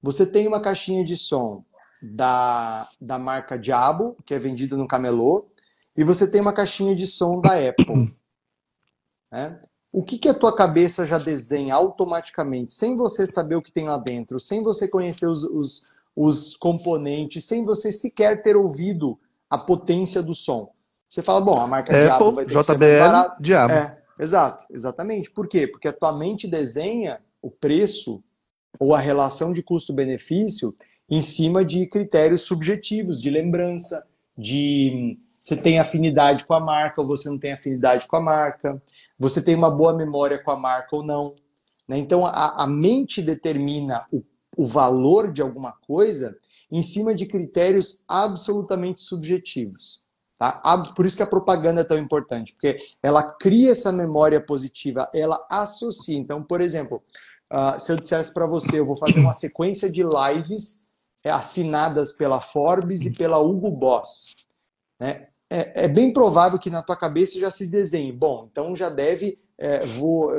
você tem uma caixinha de som da, da marca Diabo, que é vendida no camelô, e você tem uma caixinha de som da Apple. Né? O que, que a tua cabeça já desenha automaticamente, sem você saber o que tem lá dentro, sem você conhecer os, os, os componentes, sem você sequer ter ouvido a potência do som? Você fala, bom, a marca Apple, Diabo vai ter JBL, que ser mais barata. Diabo. É, exato, exatamente. Por quê? Porque a tua mente desenha o preço ou a relação de custo-benefício em cima de critérios subjetivos, de lembrança, de você tem afinidade com a marca ou você não tem afinidade com a marca, você tem uma boa memória com a marca ou não. Né? Então, a, a mente determina o, o valor de alguma coisa em cima de critérios absolutamente subjetivos. Tá? Por isso que a propaganda é tão importante, porque ela cria essa memória positiva, ela associa. Então, por exemplo, uh, se eu dissesse para você, eu vou fazer uma sequência de lives assinadas pela Forbes e pela Hugo Boss. Né? É, é, bem provável que na tua cabeça já se desenhe. Bom, então já deve, é, vou,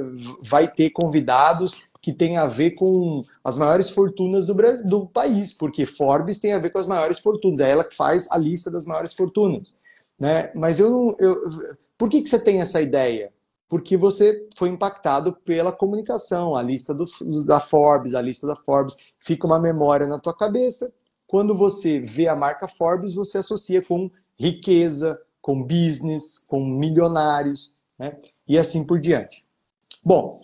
vai ter convidados que tem a ver com as maiores fortunas do, Brasil, do país, porque Forbes tem a ver com as maiores fortunas, é ela que faz a lista das maiores fortunas. Né? Mas eu. Eu, por que, que você tem essa ideia? Porque você foi impactado pela comunicação, a lista do, da Forbes, a lista da Forbes, fica uma memória na tua cabeça. Quando você vê a marca Forbes, você associa com riqueza, com business, com milionários, né? e assim por diante. Bom,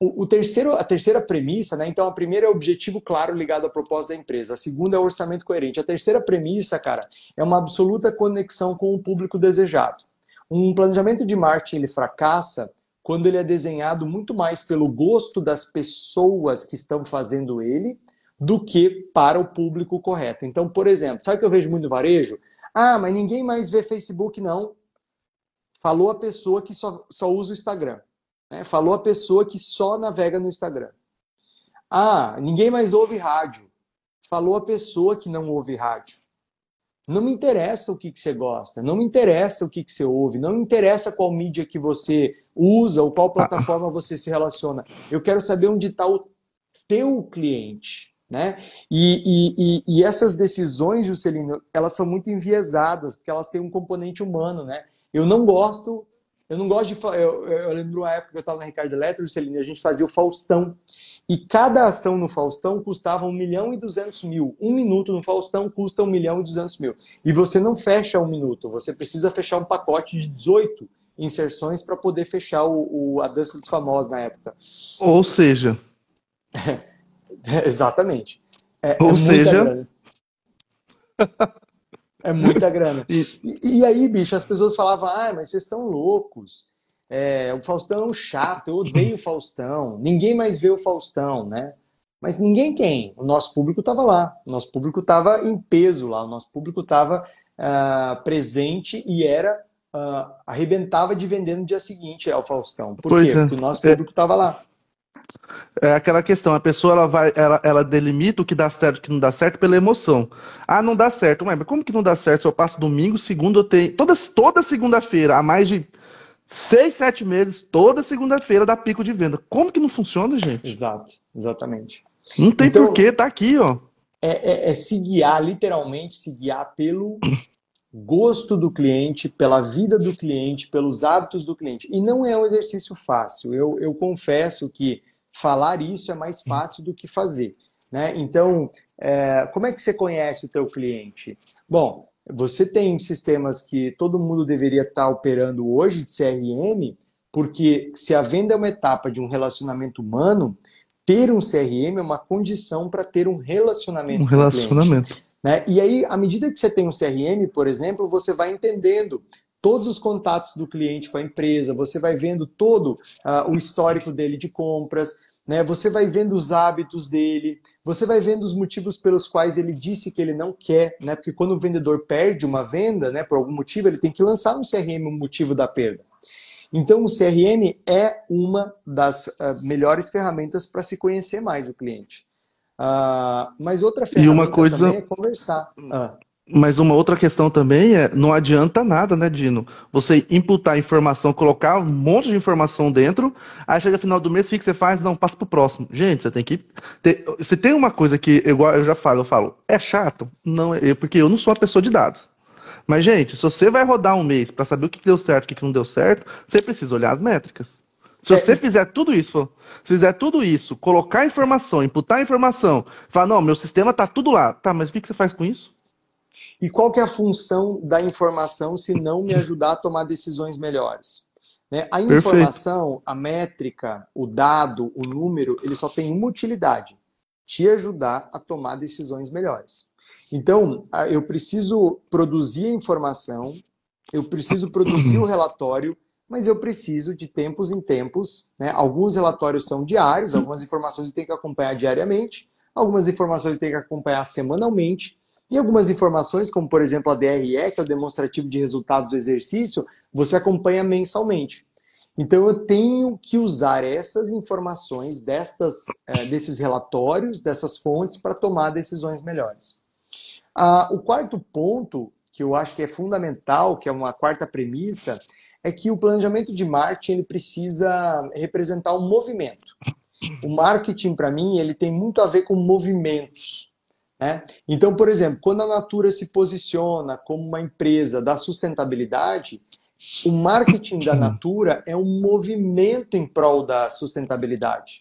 o, o, terceiro, a terceira premissa, né? Então, a primeira é objetivo claro ligado à proposta da empresa. A segunda é orçamento coerente. A terceira premissa, cara, é uma absoluta conexão com o público desejado. Um planejamento de marketing ele fracassa quando ele é desenhado muito mais pelo gosto das pessoas que estão fazendo ele do que para o público correto. Então, por exemplo, sabe o que eu vejo muito no varejo? Ah, mas ninguém mais vê Facebook, não. Falou a pessoa que só, só usa o Instagram. Né? Falou a pessoa que só navega no Instagram. Ah, ninguém mais ouve rádio. Falou a pessoa que não ouve rádio. Não me interessa o que, que você gosta, não me interessa o que, que você ouve, não me interessa qual mídia que você usa ou qual plataforma você se relaciona. Eu quero saber onde está o teu cliente. Né? E, e, e, essas decisões, Juscelino, elas são muito enviesadas, porque elas têm um componente humano. Né? Eu não gosto eu não gosto de. Eu, eu lembro uma época que eu estava na Ricardo Eletro, Celina, a gente fazia o Faustão. E cada ação no Faustão custava 1 milhão e 200 mil. Um minuto no Faustão custa 1 milhão e 200 mil. E você não fecha um minuto, você precisa fechar um pacote de 18 inserções para poder fechar o, o, a dança dos famosos na época. Ou seja. É, exatamente. É, Ou é seja. É muita grana. E, e, aí, bicho, as pessoas falavam, ah, mas vocês são loucos. É, o Faustão é um chato, eu odeio o Faustão. Ninguém mais vê o Faustão, né? Mas ninguém quem? O nosso público estava lá. O nosso público estava em peso lá. O nosso público estava uh, ah, presente e era uh, arrebentava de vender no dia seguinte ao Faustão. Por pois quê? É. Porque o nosso público estava lá. É aquela questão, a pessoa ela vai, ela, ela delimita o que dá certo e o que não dá certo pela emoção. Ah, não dá certo. Mas como que não dá certo se eu passo domingo, segunda eu tenho. Toda, toda segunda-feira, há mais de seis, sete meses, toda segunda-feira dá pico de venda. Como que não funciona, gente? Exato, exatamente. Não tem então, porquê, tá aqui, ó. É, é, é se guiar, literalmente, se guiar pelo gosto do cliente, pela vida do cliente, pelos hábitos do cliente. E não é um exercício fácil. Eu, eu confesso que falar isso é mais fácil do que fazer. Né? Então, é, como é que você conhece o teu cliente? Bom, você tem sistemas que todo mundo deveria estar operando hoje de CRM, porque se a venda é uma etapa de um relacionamento humano, ter um CRM é uma condição para ter um relacionamento. Um relacionamento. Né? E aí, à medida que você tem um CRM, por exemplo, você vai entendendo todos os contatos do cliente com a empresa, você vai vendo todo uh, o histórico dele de compras, né? Você vai vendo os hábitos dele, você vai vendo os motivos pelos quais ele disse que ele não quer, né? Porque quando o vendedor perde uma venda, né, por algum motivo, ele tem que lançar no CRM o motivo da perda. Então, o CRM é uma das uh, melhores ferramentas para se conhecer mais o cliente. Uh, mas outra ferramenta e uma coisa... também é conversar. Uh. Mas uma outra questão também é, não adianta nada, né, Dino? Você imputar informação, colocar um monte de informação dentro, aí chega no final do mês, o que você faz? Não, passa pro próximo. Gente, você tem que. Ter, se tem uma coisa que, igual eu já falo, eu falo, é chato? Não, é porque eu não sou uma pessoa de dados. Mas, gente, se você vai rodar um mês para saber o que deu certo e o que não deu certo, você precisa olhar as métricas. Se você é, fizer tudo isso, se fizer tudo isso, colocar informação, imputar informação, falar, não, meu sistema tá tudo lá. Tá, mas o que você faz com isso? E qual que é a função da informação se não me ajudar a tomar decisões melhores? Né? A informação, Perfeito. a métrica, o dado, o número, ele só tem uma utilidade: te ajudar a tomar decisões melhores. Então, eu preciso produzir a informação, eu preciso produzir o relatório, mas eu preciso de tempos em tempos. Né? Alguns relatórios são diários, algumas informações eu tenho que acompanhar diariamente, algumas informações eu tenho que acompanhar semanalmente, e algumas informações, como por exemplo a DRE, que é o demonstrativo de resultados do exercício, você acompanha mensalmente. Então eu tenho que usar essas informações destas, é, desses relatórios, dessas fontes, para tomar decisões melhores. Ah, o quarto ponto, que eu acho que é fundamental, que é uma quarta premissa, é que o planejamento de marketing ele precisa representar um movimento. O marketing, para mim, ele tem muito a ver com movimentos. Né? Então, por exemplo, quando a Natura se posiciona como uma empresa da sustentabilidade, o marketing da Natura é um movimento em prol da sustentabilidade.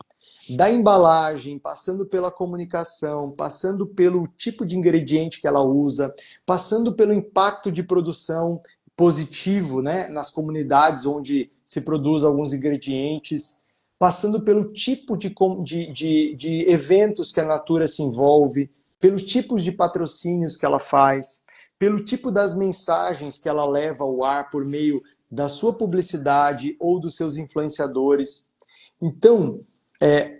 Da embalagem, passando pela comunicação, passando pelo tipo de ingrediente que ela usa, passando pelo impacto de produção positivo né, nas comunidades onde se produz alguns ingredientes, passando pelo tipo de, de, de, eventos que a Natura se envolve, pelos tipos de patrocínios que ela faz, pelo tipo das mensagens que ela leva ao ar por meio da sua publicidade ou dos seus influenciadores. Então, é,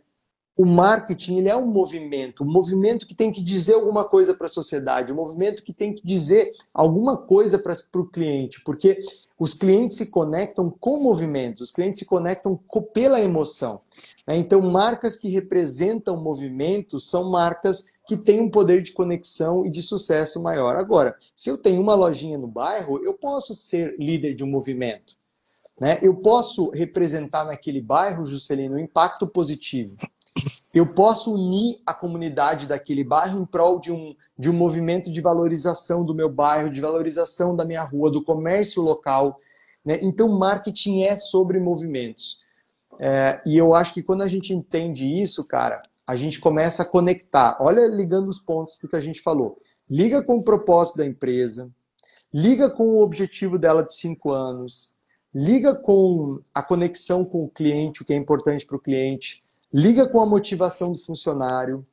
o marketing ele é um movimento, um movimento que tem que dizer alguma coisa para a sociedade, um movimento que tem que dizer alguma coisa para o cliente, porque os clientes se conectam com movimentos, os clientes se conectam pela emoção. Né? Então, marcas que representam movimentos são marcas que têm um poder de conexão e de sucesso maior. Agora, se eu tenho uma lojinha no bairro, eu posso ser líder de um movimento. Né? Eu posso representar naquele bairro, Juscelino, um impacto positivo. Eu posso unir a comunidade daquele bairro em prol de um, de um movimento de valorização do meu bairro, de valorização da minha rua, do comércio local. Né? Então, marketing é sobre movimentos. É, e eu acho que quando a gente entende isso, cara, a gente começa a conectar. Olha, ligando os pontos do que a gente falou. Liga com o propósito da empresa, liga com o objetivo dela de cinco anos, liga com a conexão com o cliente, o que é importante para o cliente, liga com a motivação do funcionário,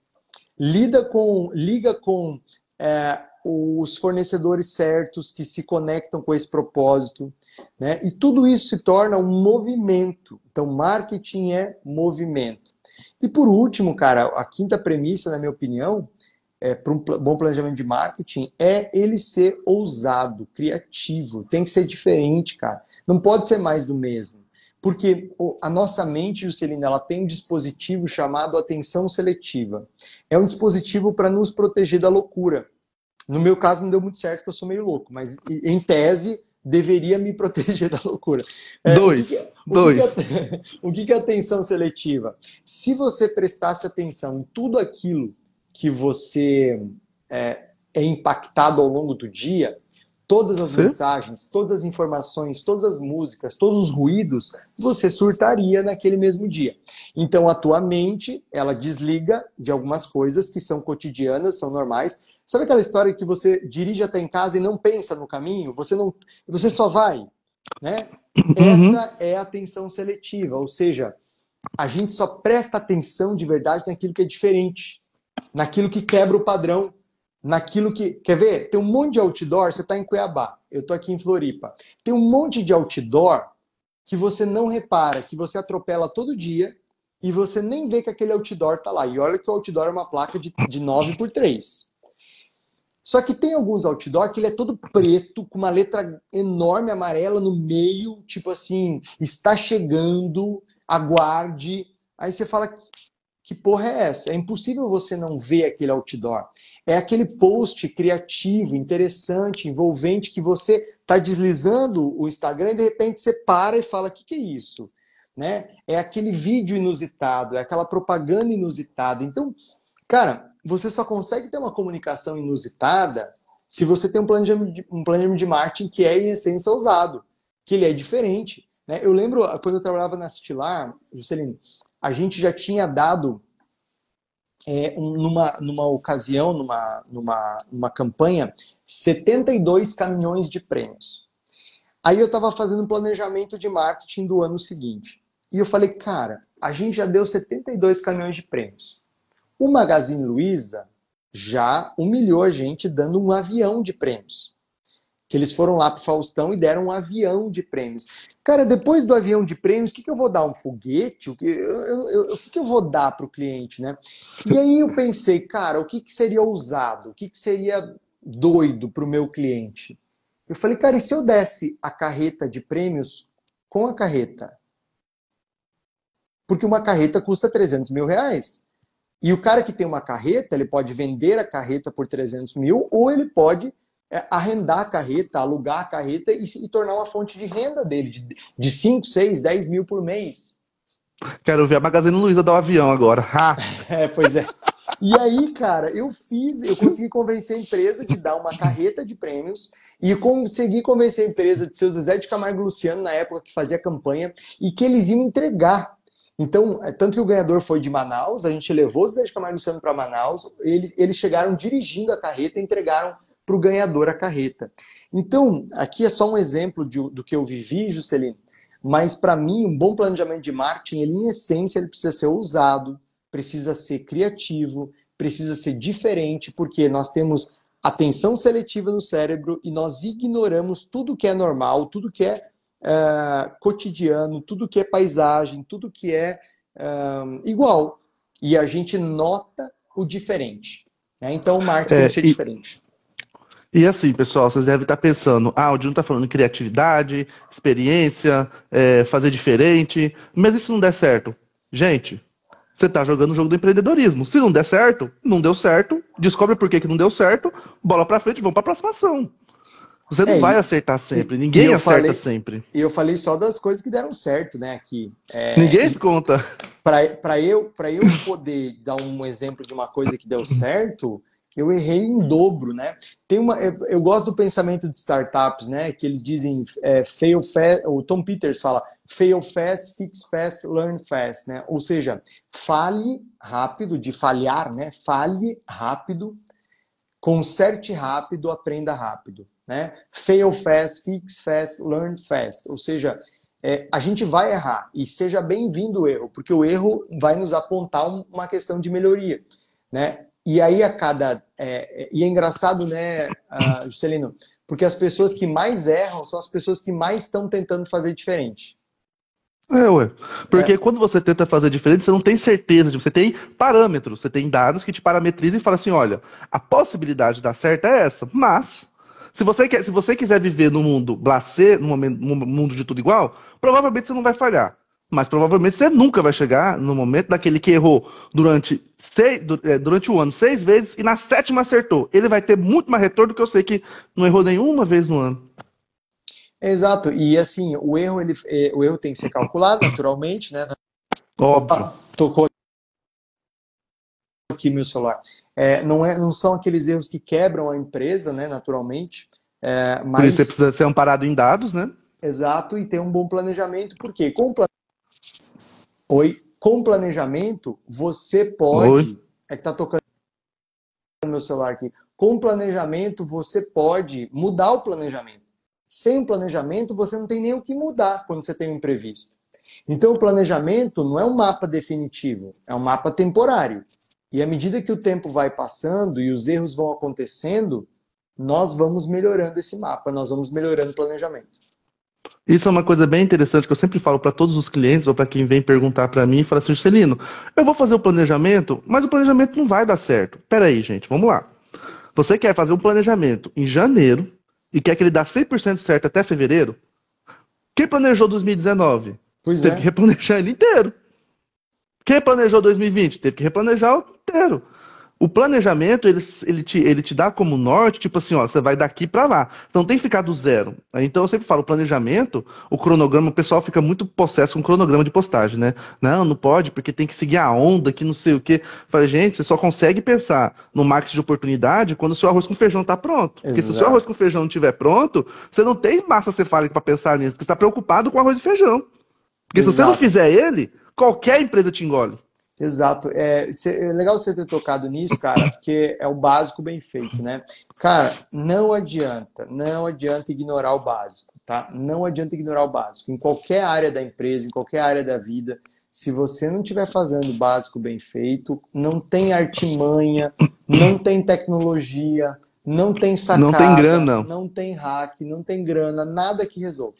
lida com, liga com é, os fornecedores certos que se conectam com esse propósito. Né? E tudo isso se torna um movimento. Então, marketing é movimento. E por último, cara, a quinta premissa, na minha opinião, é, para um bom planejamento de marketing é ele ser ousado, criativo. Tem que ser diferente, cara. Não pode ser mais do mesmo. Porque a nossa mente, Juscelina, ela tem um dispositivo chamado atenção seletiva. É um dispositivo para nos proteger da loucura. No meu caso, não deu muito certo, porque eu sou meio louco, mas em tese, deveria me proteger da loucura. É, dois. O que, dois. O, que é, o que é atenção seletiva? Se você prestasse atenção em tudo aquilo que você é, é impactado ao longo do dia, todas as Sim. mensagens, todas as informações, todas as músicas, todos os ruídos, você surtaria naquele mesmo dia. Então, a tua mente, ela desliga de algumas coisas que são cotidianas, são normais, Sabe aquela história que você dirige até em casa e não pensa no caminho? Você não, você só vai, né? Uhum. Essa é a atenção seletiva, ou seja, a gente só presta atenção de verdade naquilo que é diferente, naquilo que quebra o padrão, naquilo que. Quer ver? Tem um monte de outdoor, você está em Cuiabá, eu estou aqui em Floripa. Tem um monte de outdoor que você não repara, que você atropela todo dia e você nem vê que aquele outdoor está lá. E olha que o outdoor é uma placa de, de 9 por 3. Só que tem alguns outdoor que ele é todo preto, com uma letra enorme amarela no meio, tipo assim, está chegando, aguarde. Aí você fala, que porra é essa? É impossível você não ver aquele outdoor. É aquele post criativo, interessante, envolvente, que você está deslizando o Instagram e de repente você para e fala, o que, que é isso? Né? É aquele vídeo inusitado, é aquela propaganda inusitada. Então, cara, você só consegue ter uma comunicação inusitada se você tem um planejamento de, um planejamento de marketing que é, em essência, ousado, que ele é diferente. Né? Eu lembro, quando eu trabalhava na Cistilar, Juscelino, a gente já tinha dado, é, um, numa, numa ocasião, numa, numa, numa campanha, 72 caminhões de prêmios. Aí eu estava fazendo um planejamento de marketing do ano seguinte. E eu falei, cara, a gente já deu 72 caminhões de prêmios. O Magazine Luiza já humilhou a gente dando um avião de prêmios. Que eles foram lá para o Faustão e deram um avião de prêmios. Cara, depois do avião de prêmios, o que, que eu vou dar? Um foguete? O que eu, eu, o que, que eu vou dar para o cliente? Né? E aí eu pensei, cara, o que, que seria ousado? O que, que seria doido para o meu cliente? Eu falei, cara, e se eu desse a carreta de prêmios com a carreta? Porque uma carreta custa 300 mil reais. E o cara que tem uma carreta, ele pode vender a carreta por 300 mil ou ele pode arrendar a carreta, alugar a carreta e, e, tornar uma fonte de renda dele, de, de 5, 6, 10 mil por mês. Quero ver a Magazine Luiza dar o um avião agora. é, pois é. E aí, cara, eu fiz, eu consegui convencer a empresa de dar uma carreta de prêmios e consegui convencer a empresa de ser o Zezé de Camargo Luciano, na época que fazia campanha, e que eles iam entregar então, é, tanto que o ganhador foi de Manaus, a gente levou o Zé de Camargo Luciano para Manaus, eles, eles chegaram dirigindo a carreta e entregaram para o ganhador a carreta. Então, aqui é só um exemplo de, do que eu vivi, Juscelino, mas para mim, um bom planejamento de marketing, ele, em essência, ele precisa ser ousado, precisa ser criativo, precisa ser diferente, porque nós temos atenção seletiva no cérebro e nós ignoramos tudo que é normal, tudo que é uh, cotidiano, tudo que é paisagem, tudo que é uh, igual. e a gente nota o diferente. Né? Então o marketing é, tem que ser e... diferente. E assim, pessoal, vocês devem estar pensando, ah, o Dino está falando criatividade, experiência, é, fazer diferente, mas e se não der certo? Gente, você está jogando o jogo do empreendedorismo. Se não der certo, não deu certo, descobre por que, que não deu certo, bola para frente, vamos para a próxima ação. Você não é, vai acertar sempre, ninguém acerta falei, sempre. E eu falei só das coisas que deram certo, né, aqui. É, ninguém conta. Para eu, eu poder dar um exemplo de uma coisa que deu certo, eu errei em dobro, né? Tem uma, eu, eu gosto do pensamento de startups, né? Que eles dizem é, fail fast, o Tom Peters fala fail fast, fix fast, learn fast, né? Ou seja, fale rápido, de falhar, né? Fale rápido, conserte rápido, aprenda rápido, né? Fail fast, fix fast, learn fast. Ou seja, é, a gente vai errar e seja bem-vindo o erro, porque o erro vai nos apontar uma questão de melhoria, né? E aí a cada. É, e é engraçado, né, uh, Juscelino? Porque as pessoas que mais erram são as pessoas que mais estão tentando fazer diferente. É, ué. Porque é. quando você tenta fazer diferente, você não tem certeza de. Você tem parâmetros, você tem dados que te parametrizam e falam assim: olha, a possibilidade de dar certo é essa, mas. Se você, quer, se você quiser viver no mundo glacê, no mundo de tudo igual, provavelmente você não vai falhar. Mas provavelmente você nunca vai chegar no momento daquele que errou durante, seis, é, durante o ano seis vezes e na sétima acertou. Ele vai ter muito mais retorno do que eu sei que não errou nenhuma vez no ano. Exato. E assim, o erro, ele, é, o erro tem que ser calculado naturalmente, né? Óbvio. tocou aqui meu celular. É, não, é, não são aqueles erros que quebram a empresa, né? Naturalmente. É, mas... Por isso você precisa ser amparado em dados, né? Exato, e ter um bom planejamento, porque com o Oi. Com planejamento, você pode. Oi. É que tá tocando meu celular aqui. Com planejamento, você pode mudar o planejamento. Sem o planejamento, você não tem nem o que mudar quando você tem um imprevisto. Então, o planejamento não é um mapa definitivo, é um mapa temporário. E à medida que o tempo vai passando e os erros vão acontecendo, nós vamos melhorando esse mapa, nós vamos melhorando o planejamento. Isso é uma coisa bem interessante que eu sempre falo para todos os clientes ou para quem vem perguntar para mim, fala assim, Celino, eu vou fazer o planejamento, mas o planejamento não vai dar certo. Pera aí, gente, vamos lá. Você quer fazer um planejamento em janeiro e quer que ele dê 100% certo até fevereiro? Quem planejou 2019? Pois Teve é. que replanejar ele inteiro. Quem planejou 2020? Teve que replanejar inteiro. O planejamento, ele, ele, te, ele te dá como norte, tipo assim, ó, você vai daqui para lá. Então tem que ficar do zero. Então eu sempre falo, o planejamento, o cronograma, o pessoal fica muito possesso com o cronograma de postagem, né? Não, não pode, porque tem que seguir a onda, que não sei o quê. Fala, gente, você só consegue pensar no marketing de oportunidade quando o seu arroz com feijão tá pronto. Porque Exato. se o seu arroz com feijão não estiver pronto, você não tem massa cefálica para pensar nisso, porque você está preocupado com arroz e feijão. Porque Exato. se você não fizer ele, qualquer empresa te engole. Exato. É, é, legal você ter tocado nisso, cara, porque é o básico bem feito, né? Cara, não adianta, não adianta ignorar o básico, tá? Não adianta ignorar o básico. Em qualquer área da empresa, em qualquer área da vida, se você não estiver fazendo o básico bem feito, não tem artimanha, não tem tecnologia, não tem sacada, não tem grana, não tem hack, não tem grana, nada que resolva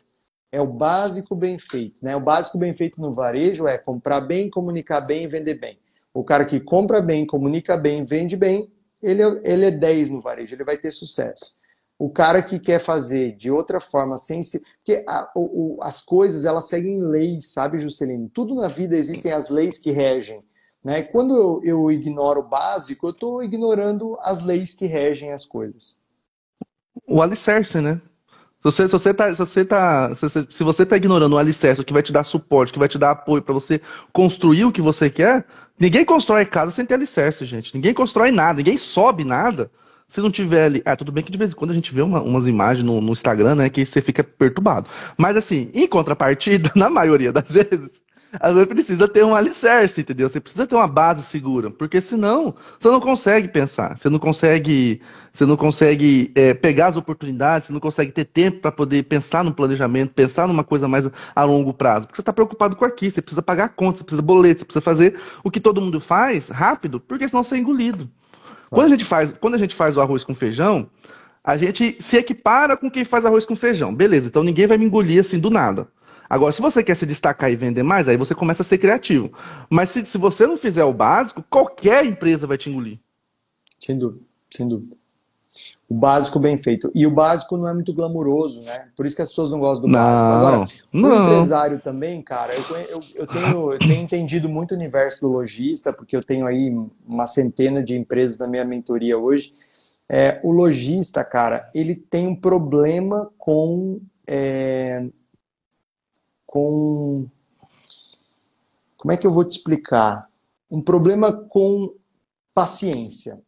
é o básico bem feito. Né? O básico bem feito no varejo é comprar bem, comunicar bem e vender bem. O cara que compra bem, comunica bem, vende bem, ele, é, ele é 10 no varejo, ele vai ter sucesso. O cara que quer fazer de outra forma, sem se. Porque a, o, as coisas elas seguem leis, sabe, Juscelino? Tudo na vida existem as leis que regem. Né? Quando eu, eu ignoro o básico, eu estou ignorando as leis que regem as coisas. O alicerce, né? Se você, se você tá, se você tá, se, se você tá ignorando o alicerce que vai te dar suporte, que vai te dar apoio para você construir o que você quer, ninguém constrói casa sem ter alicerce, gente. Ninguém constrói nada, ninguém sobe nada se não tiver ali. Ah, tudo bem que de vez em quando a gente vê uma, umas imagens no, no, Instagram, né, que você fica perturbado. Mas assim, em contrapartida, na maioria das vezes, às vezes precisa ter um alicerce, entendeu? Você precisa ter uma base segura, porque senão você não consegue pensar, você não consegue, você não consegue é, pegar as oportunidades, você não consegue ter tempo para poder pensar no planejamento, pensar numa coisa mais a longo prazo. Porque você está preocupado com aqui, você precisa pagar conta, você precisa boleto, você precisa fazer o que todo mundo faz rápido, porque senão você é engolido. Quando a gente faz, quando a gente faz o arroz com feijão, a gente se equipara com quem faz arroz com feijão. Beleza, então ninguém vai me engolir assim do nada. Agora, se você quer se destacar e vender mais, aí você começa a ser criativo. Mas se, se você não fizer o básico, qualquer empresa vai te engolir. Sem dúvida, sem dúvida. O básico bem feito. E o básico não é muito glamuroso, né? Por isso que as pessoas não gostam do não, básico. Agora, não. o empresário também, cara, eu, eu, eu, tenho, eu tenho entendido muito o universo do lojista, porque eu tenho aí uma centena de empresas na minha mentoria hoje. É, o lojista, cara, ele tem um problema com. É, com. Como é que eu vou te explicar? Um problema com paciência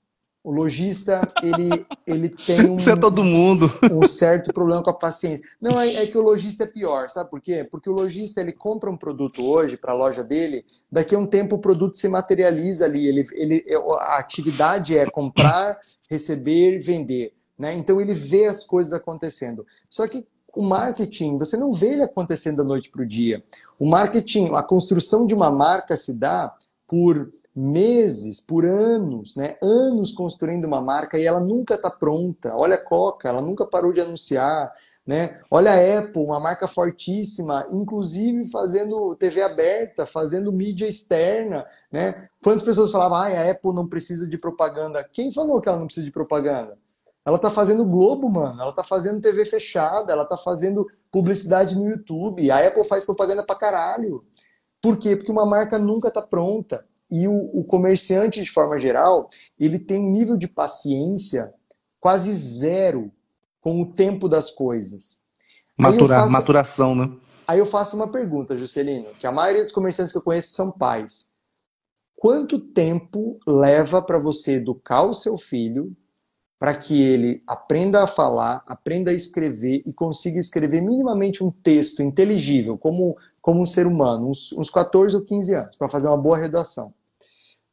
o lojista, ele, ele tem um, é todo mundo. um certo problema com a paciência. Não, é, é, que o lojista é pior, sabe por quê? Porque o lojista, ele compra um produto hoje para a loja dele, daqui a um tempo o produto se materializa ali. Ele, ele, a atividade é comprar, receber, vender. Né? Então ele vê as coisas acontecendo. Só que o marketing, você não vê ele acontecendo da noite para o dia. O marketing, a construção de uma marca se dá por meses, por anos, né? Anos construindo uma marca e ela nunca está pronta. Olha a Coca, ela nunca parou de anunciar, né? Olha a Apple, uma marca fortíssima, inclusive fazendo TV aberta, fazendo mídia externa, né? Quantas pessoas falavam, ah, a Apple não precisa de propaganda? Quem falou que ela não precisa de propaganda? Ela tá fazendo Globo, mano. Ela tá fazendo TV fechada, ela tá fazendo publicidade no YouTube. A Apple faz propaganda pra caralho. Por quê? Porque uma marca nunca tá pronta. E o, o comerciante, de forma geral, ele tem um nível de paciência quase zero com o tempo das coisas. Matura, faço, maturação, né? Aí eu faço uma pergunta, Juscelino, que a maioria dos comerciantes que eu conheço são pais. Quanto tempo leva para você educar o seu filho para que ele aprenda a falar, aprenda a escrever e consiga escrever minimamente um texto inteligível, como, como um ser humano, uns, uns 14 ou 15 anos, para fazer uma boa redação.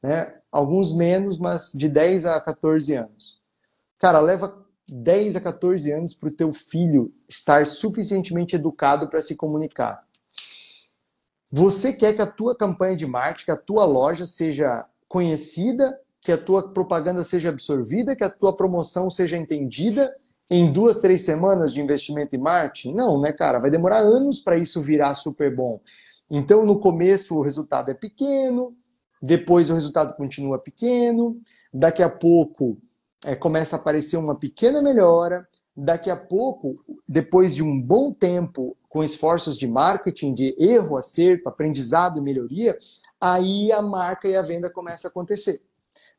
Né? Alguns menos, mas de 10 a 14 anos. Cara, leva 10 a 14 anos para o teu filho estar suficientemente educado para se comunicar. Você quer que a tua campanha de marketing, que a tua loja seja conhecida que a tua propaganda seja absorvida, que a tua promoção seja entendida em duas, três semanas de investimento em marketing? Não, né, cara? Vai demorar anos para isso virar super bom. Então, no começo, o resultado é pequeno, depois o resultado continua pequeno, daqui a pouco é, começa a aparecer uma pequena melhora, daqui a pouco, depois de um bom tempo com esforços de marketing, de erro, acerto, aprendizado e melhoria, aí a marca e a venda começa a acontecer.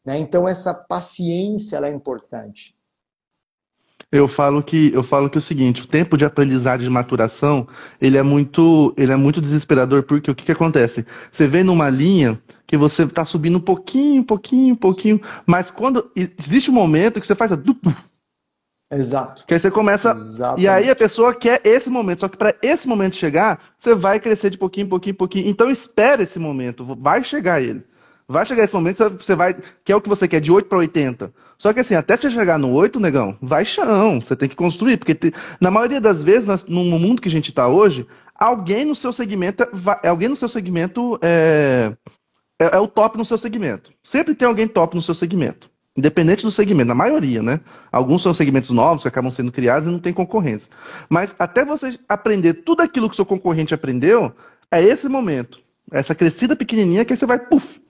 Né? Então essa paciência é importante. Eu falo que eu falo que é o seguinte, o tempo de aprendizagem de maturação, ele é muito, ele é muito desesperador porque o que, que acontece? Você vê numa linha que você está subindo um pouquinho, um pouquinho, um pouquinho, mas quando existe um momento que você faz a Exato. Que aí você começa. Exatamente. E aí a pessoa quer esse momento. Só que para esse momento chegar, você vai crescer de pouquinho, pouquinho, pouquinho. Então espera esse momento. Vai chegar ele. Vai chegar esse momento, você vai. Que é o que você quer, de 8 para 80. Só que assim, até você chegar no 8, negão, vai chão. Você tem que construir. Porque te, na maioria das vezes, nós, no mundo que a gente está hoje, alguém no seu segmento. Vai, alguém no seu segmento é, é, é o top no seu segmento. Sempre tem alguém top no seu segmento. Independente do segmento, na maioria, né? Alguns são segmentos novos que acabam sendo criados e não tem concorrência. Mas até você aprender tudo aquilo que seu concorrente aprendeu, é esse momento. Essa crescida pequenininha que aí você vai, puf,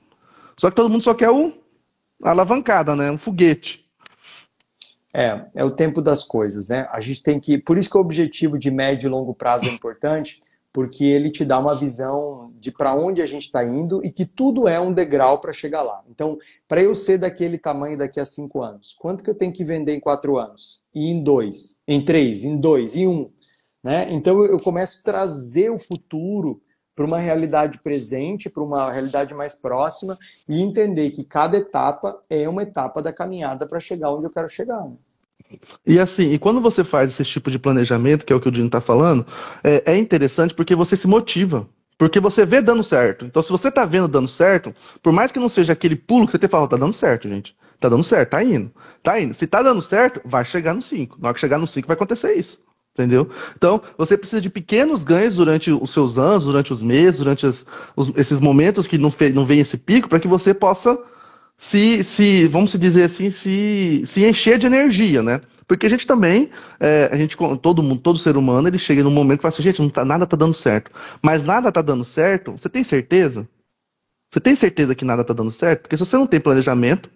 só que todo mundo só quer o alavancada, né? Um foguete. É, é o tempo das coisas, né? A gente tem que. Por isso que o objetivo de médio e longo prazo é importante, porque ele te dá uma visão de para onde a gente está indo e que tudo é um degrau para chegar lá. Então, para eu ser daquele tamanho daqui a cinco anos, quanto que eu tenho que vender em quatro anos? E em dois, em três, em dois, em um. Né? Então eu começo a trazer o futuro para uma realidade presente, para uma realidade mais próxima e entender que cada etapa é uma etapa da caminhada para chegar onde eu quero chegar. Né? E assim, e quando você faz esse tipo de planejamento, que é o que o Dino está falando, é, é, interessante porque você se motiva. Porque você vê dando certo. Então, se você está vendo dando certo, por mais que não seja aquele pulo que você tem falado, tá dando certo, gente. Tá dando certo, tá indo. Tá indo. Se tá dando certo, vai chegar no 5. Na hora que chegar no 5 vai acontecer isso. Entendeu? Então, você precisa de pequenos ganhos durante os seus anos, durante os meses, durante as, os, esses momentos que não, fe, não vem esse pico, para que você possa se, se vamos dizer assim, se, se encher de energia, né? Porque a gente também, é, a gente, todo mundo, todo ser humano, ele chega num momento que fala assim, gente, não tá, nada tá dando certo. Mas nada tá dando certo, você tem certeza? Você tem certeza que nada tá dando certo? Porque se você não tem planejamento,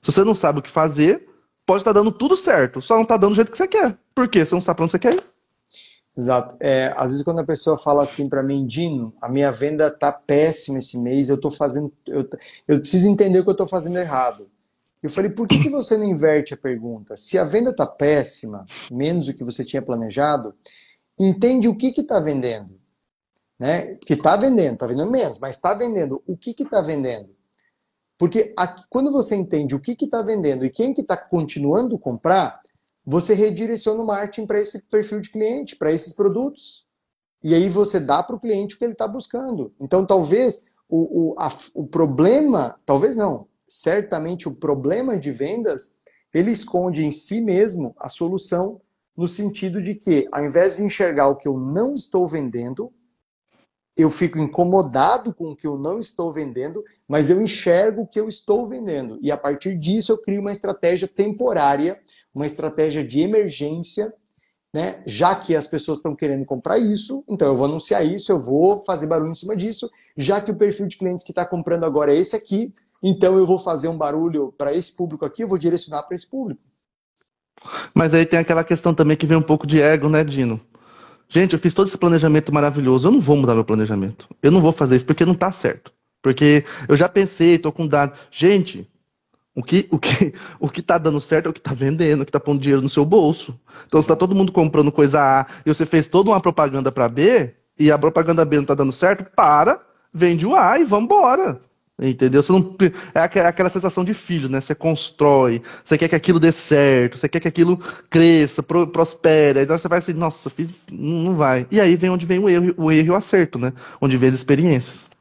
se você não sabe o que fazer, pode estar tá dando tudo certo, só não tá dando do jeito que você quer. Por quê? Você não sabe pra onde você quer ir. Exato. É, às vezes quando a pessoa fala assim para mim, Dino, a minha venda tá péssima esse mês, eu tô fazendo, eu, eu preciso entender o que eu tô fazendo errado. Eu falei, por que, que você não inverte a pergunta? Se a venda tá péssima, menos do que você tinha planejado, entende o que que tá vendendo, né? Que tá vendendo, tá vendendo menos, mas está vendendo. O que que tá vendendo? Porque aqui, quando você entende o que que tá vendendo e quem que tá continuando comprar, você redireciona o marketing para esse perfil de cliente, para esses produtos. E aí você dá para o cliente o que ele está buscando. Então, talvez o, o, a, o problema, talvez não, certamente o problema de vendas, ele esconde em si mesmo a solução no sentido de que, ao invés de enxergar o que eu não estou vendendo, eu fico incomodado com o que eu não estou vendendo, mas eu enxergo o que eu estou vendendo. E a partir disso eu crio uma estratégia temporária, uma estratégia de emergência, né? Já que as pessoas estão querendo comprar isso, então eu vou anunciar isso, eu vou fazer barulho em cima disso. Já que o perfil de clientes que está comprando agora é esse aqui, então eu vou fazer um barulho para esse público aqui, eu vou direcionar para esse público. Mas aí tem aquela questão também que vem um pouco de ego, né, Dino? Gente, eu fiz todo esse planejamento maravilhoso. Eu não vou mudar meu planejamento. Eu não vou fazer isso porque não está certo. Porque eu já pensei, estou com dados. Gente, o que, o, que, o que tá dando certo é o que está vendendo, o que está pondo dinheiro no seu bolso. Então, se está todo mundo comprando coisa A e você fez toda uma propaganda para B, e a propaganda B não está dando certo, para, vende o A e vamos embora. Entendeu? Você não, é aquela sensação de filho, né? Você constrói, você quer que aquilo dê certo, você quer que aquilo cresça, pro, prospere. Então você vai assim, nossa, fiz, não vai. E aí vem onde vem o erro, o erro e o acerto, né? Onde vem as experiências.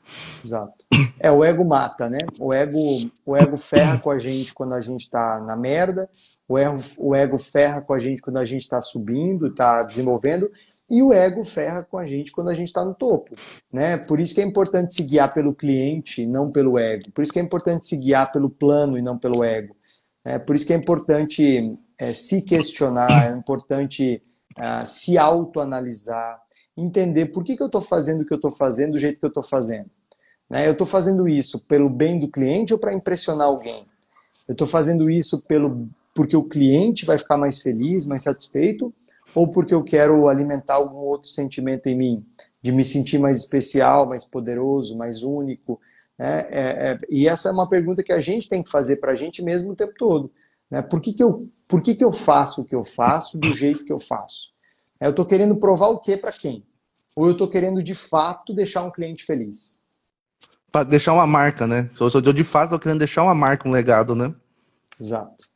Exato. É, o ego mata, né? O ego, o ego ferra com a gente quando a gente tá na merda, o ego, o ego ferra com a gente quando a gente está subindo, está desenvolvendo, e o ego ferra com a gente quando a gente está no topo. Né? Por isso que é importante se guiar pelo cliente, não pelo ego. Por isso que é importante se guiar pelo plano e não pelo ego. É, por isso que é importante é, se questionar, é importante é, se autoanalisar, entender por que, que eu estou fazendo o que eu estou fazendo do jeito que eu estou fazendo. Né? Eu estou fazendo isso pelo bem do cliente ou para impressionar alguém? Eu estou fazendo isso pelo, porque o cliente vai ficar mais feliz, mais satisfeito ou porque eu quero alimentar algum outro sentimento em mim, de me sentir mais especial, mais poderoso, mais único. Né? É, é, e essa é uma pergunta que a gente tem que fazer para a gente mesmo o tempo todo. Né? Por, que, que, eu, por que, que eu faço o que eu faço do jeito que eu faço? É, eu estou querendo provar o que para quem? Ou eu estou querendo de fato deixar um cliente feliz? Para deixar uma marca, né? Se eu de fato estou querendo deixar uma marca, um legado, né? Exato.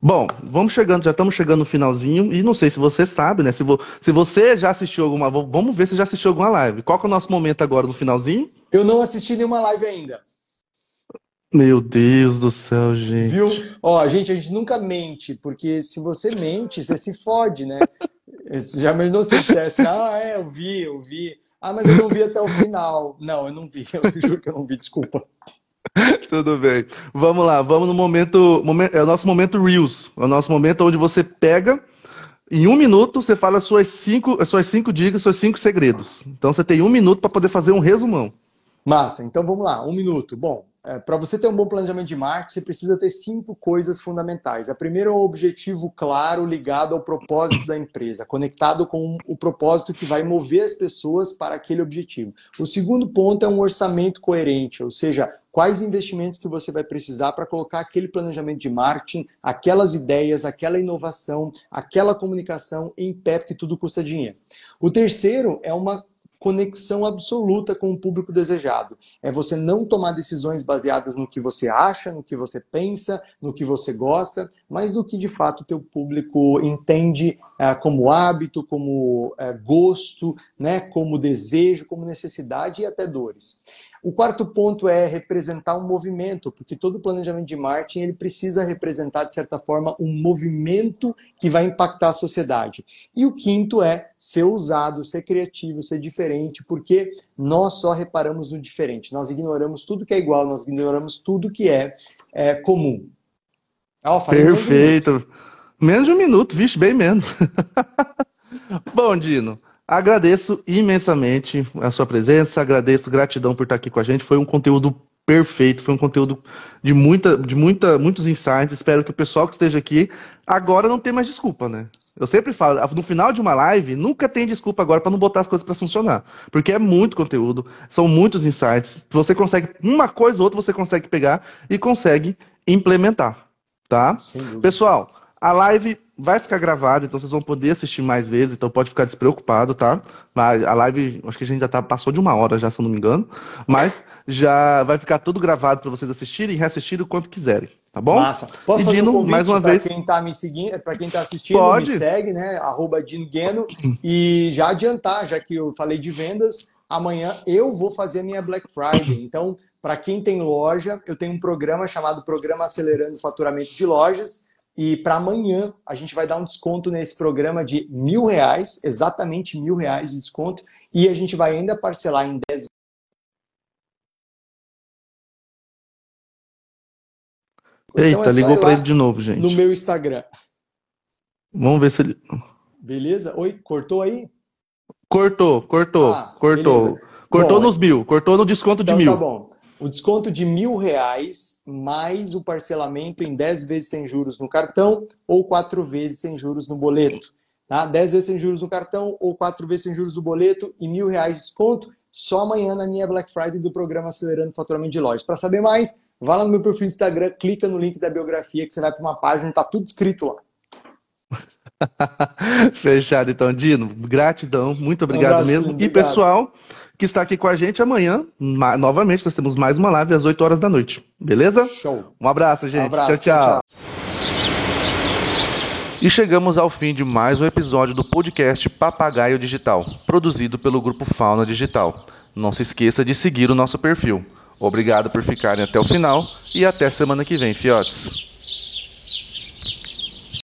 Bom, vamos chegando, já estamos chegando no finalzinho e não sei se você sabe, né? Se, vo, se você já assistiu alguma, vamos ver se já assistiu alguma live. Qual que é o nosso momento agora no finalzinho? Eu não assisti nenhuma live ainda. Meu Deus do céu, gente. Viu? Ó, gente, a gente nunca mente, porque se você mente, você se fode, né? Você já imaginou se dissesse, ah, é, eu vi, eu vi. Ah, mas eu não vi até o final. Não, eu não vi, eu juro que eu não vi, desculpa. Tudo bem. Vamos lá, vamos no momento, momento. É o nosso momento Reels. É o nosso momento onde você pega. Em um minuto, você fala suas cinco, suas cinco dicas, seus cinco segredos. Então você tem um minuto para poder fazer um resumão. Massa, então vamos lá, um minuto. Bom, é, para você ter um bom planejamento de marketing, você precisa ter cinco coisas fundamentais. A primeira é um objetivo claro ligado ao propósito da empresa, conectado com o propósito que vai mover as pessoas para aquele objetivo. O segundo ponto é um orçamento coerente, ou seja, quais investimentos que você vai precisar para colocar aquele planejamento de marketing, aquelas ideias, aquela inovação, aquela comunicação em pé, porque tudo custa dinheiro. O terceiro é uma conexão absoluta com o público desejado. É você não tomar decisões baseadas no que você acha, no que você pensa, no que você gosta, mas no que de fato o teu público entende é, como hábito, como é, gosto, né, como desejo, como necessidade e até dores. O quarto ponto é representar um movimento, porque todo planejamento de marketing ele precisa representar, de certa forma, um movimento que vai impactar a sociedade. E o quinto é ser usado, ser criativo, ser diferente, porque nós só reparamos no diferente. Nós ignoramos tudo que é igual, nós ignoramos tudo que é, é comum. Oh, Perfeito. Menos de um minuto, vixe, bem menos. Bom, Dino, agradeço imensamente a sua presença, agradeço, gratidão por estar aqui com a gente. Foi um conteúdo perfeito, foi um conteúdo de muita, de muita, muitos insights. Espero que o pessoal que esteja aqui agora não tenha mais desculpa, né? Eu sempre falo, no final de uma live, nunca tem desculpa agora para não botar as coisas para funcionar, porque é muito conteúdo, são muitos insights. Você consegue uma coisa ou outra, você consegue pegar e consegue implementar, tá? Pessoal, a live vai ficar gravada, então vocês vão poder assistir mais vezes, então pode ficar despreocupado, tá? Mas a live, acho que a gente já tá, passou de uma hora já, se eu não me engano, mas já vai ficar tudo gravado para vocês assistirem e reassistirem o quanto quiserem, tá bom? Massa. Posso e fazer Dino, um convite mais uma vez. quem tá me seguindo, para quem tá assistindo, pode. me segue, né? Arroba Dino e já adiantar, já que eu falei de vendas, amanhã eu vou fazer a minha Black Friday. Então, para quem tem loja, eu tenho um programa chamado Programa Acelerando o Faturamento de Lojas, e para amanhã a gente vai dar um desconto nesse programa de mil reais, exatamente mil reais de desconto, e a gente vai ainda parcelar em 10 Eita, então é ligou para ele de novo, gente. No meu Instagram. Vamos ver se ele. Beleza? Oi, cortou aí? Cortou, cortou, ah, cortou. Beleza. Cortou bom, nos mil, cortou no desconto então, de mil. Tá bom o desconto de mil reais mais o parcelamento em 10 vezes sem juros no cartão ou 4 vezes sem juros no boleto. Tá? 10 vezes sem juros no cartão ou 4 vezes sem juros no boleto e mil reais de desconto só amanhã na minha Black Friday do programa Acelerando o Faturamento de Lojas. Para saber mais, vá lá no meu perfil do Instagram, clica no link da biografia que você vai para uma página, está tudo escrito lá. Fechado então, Dino. Gratidão, muito obrigado um abraço, mesmo. Obrigado. E pessoal, que está aqui com a gente amanhã. Novamente, nós temos mais uma live às 8 horas da noite. Beleza? Show. Um abraço, gente. Um abraço, tchau, tchau. tchau. E chegamos ao fim de mais um episódio do podcast Papagaio Digital, produzido pelo grupo Fauna Digital. Não se esqueça de seguir o nosso perfil. Obrigado por ficarem até o final e até semana que vem, fiotes.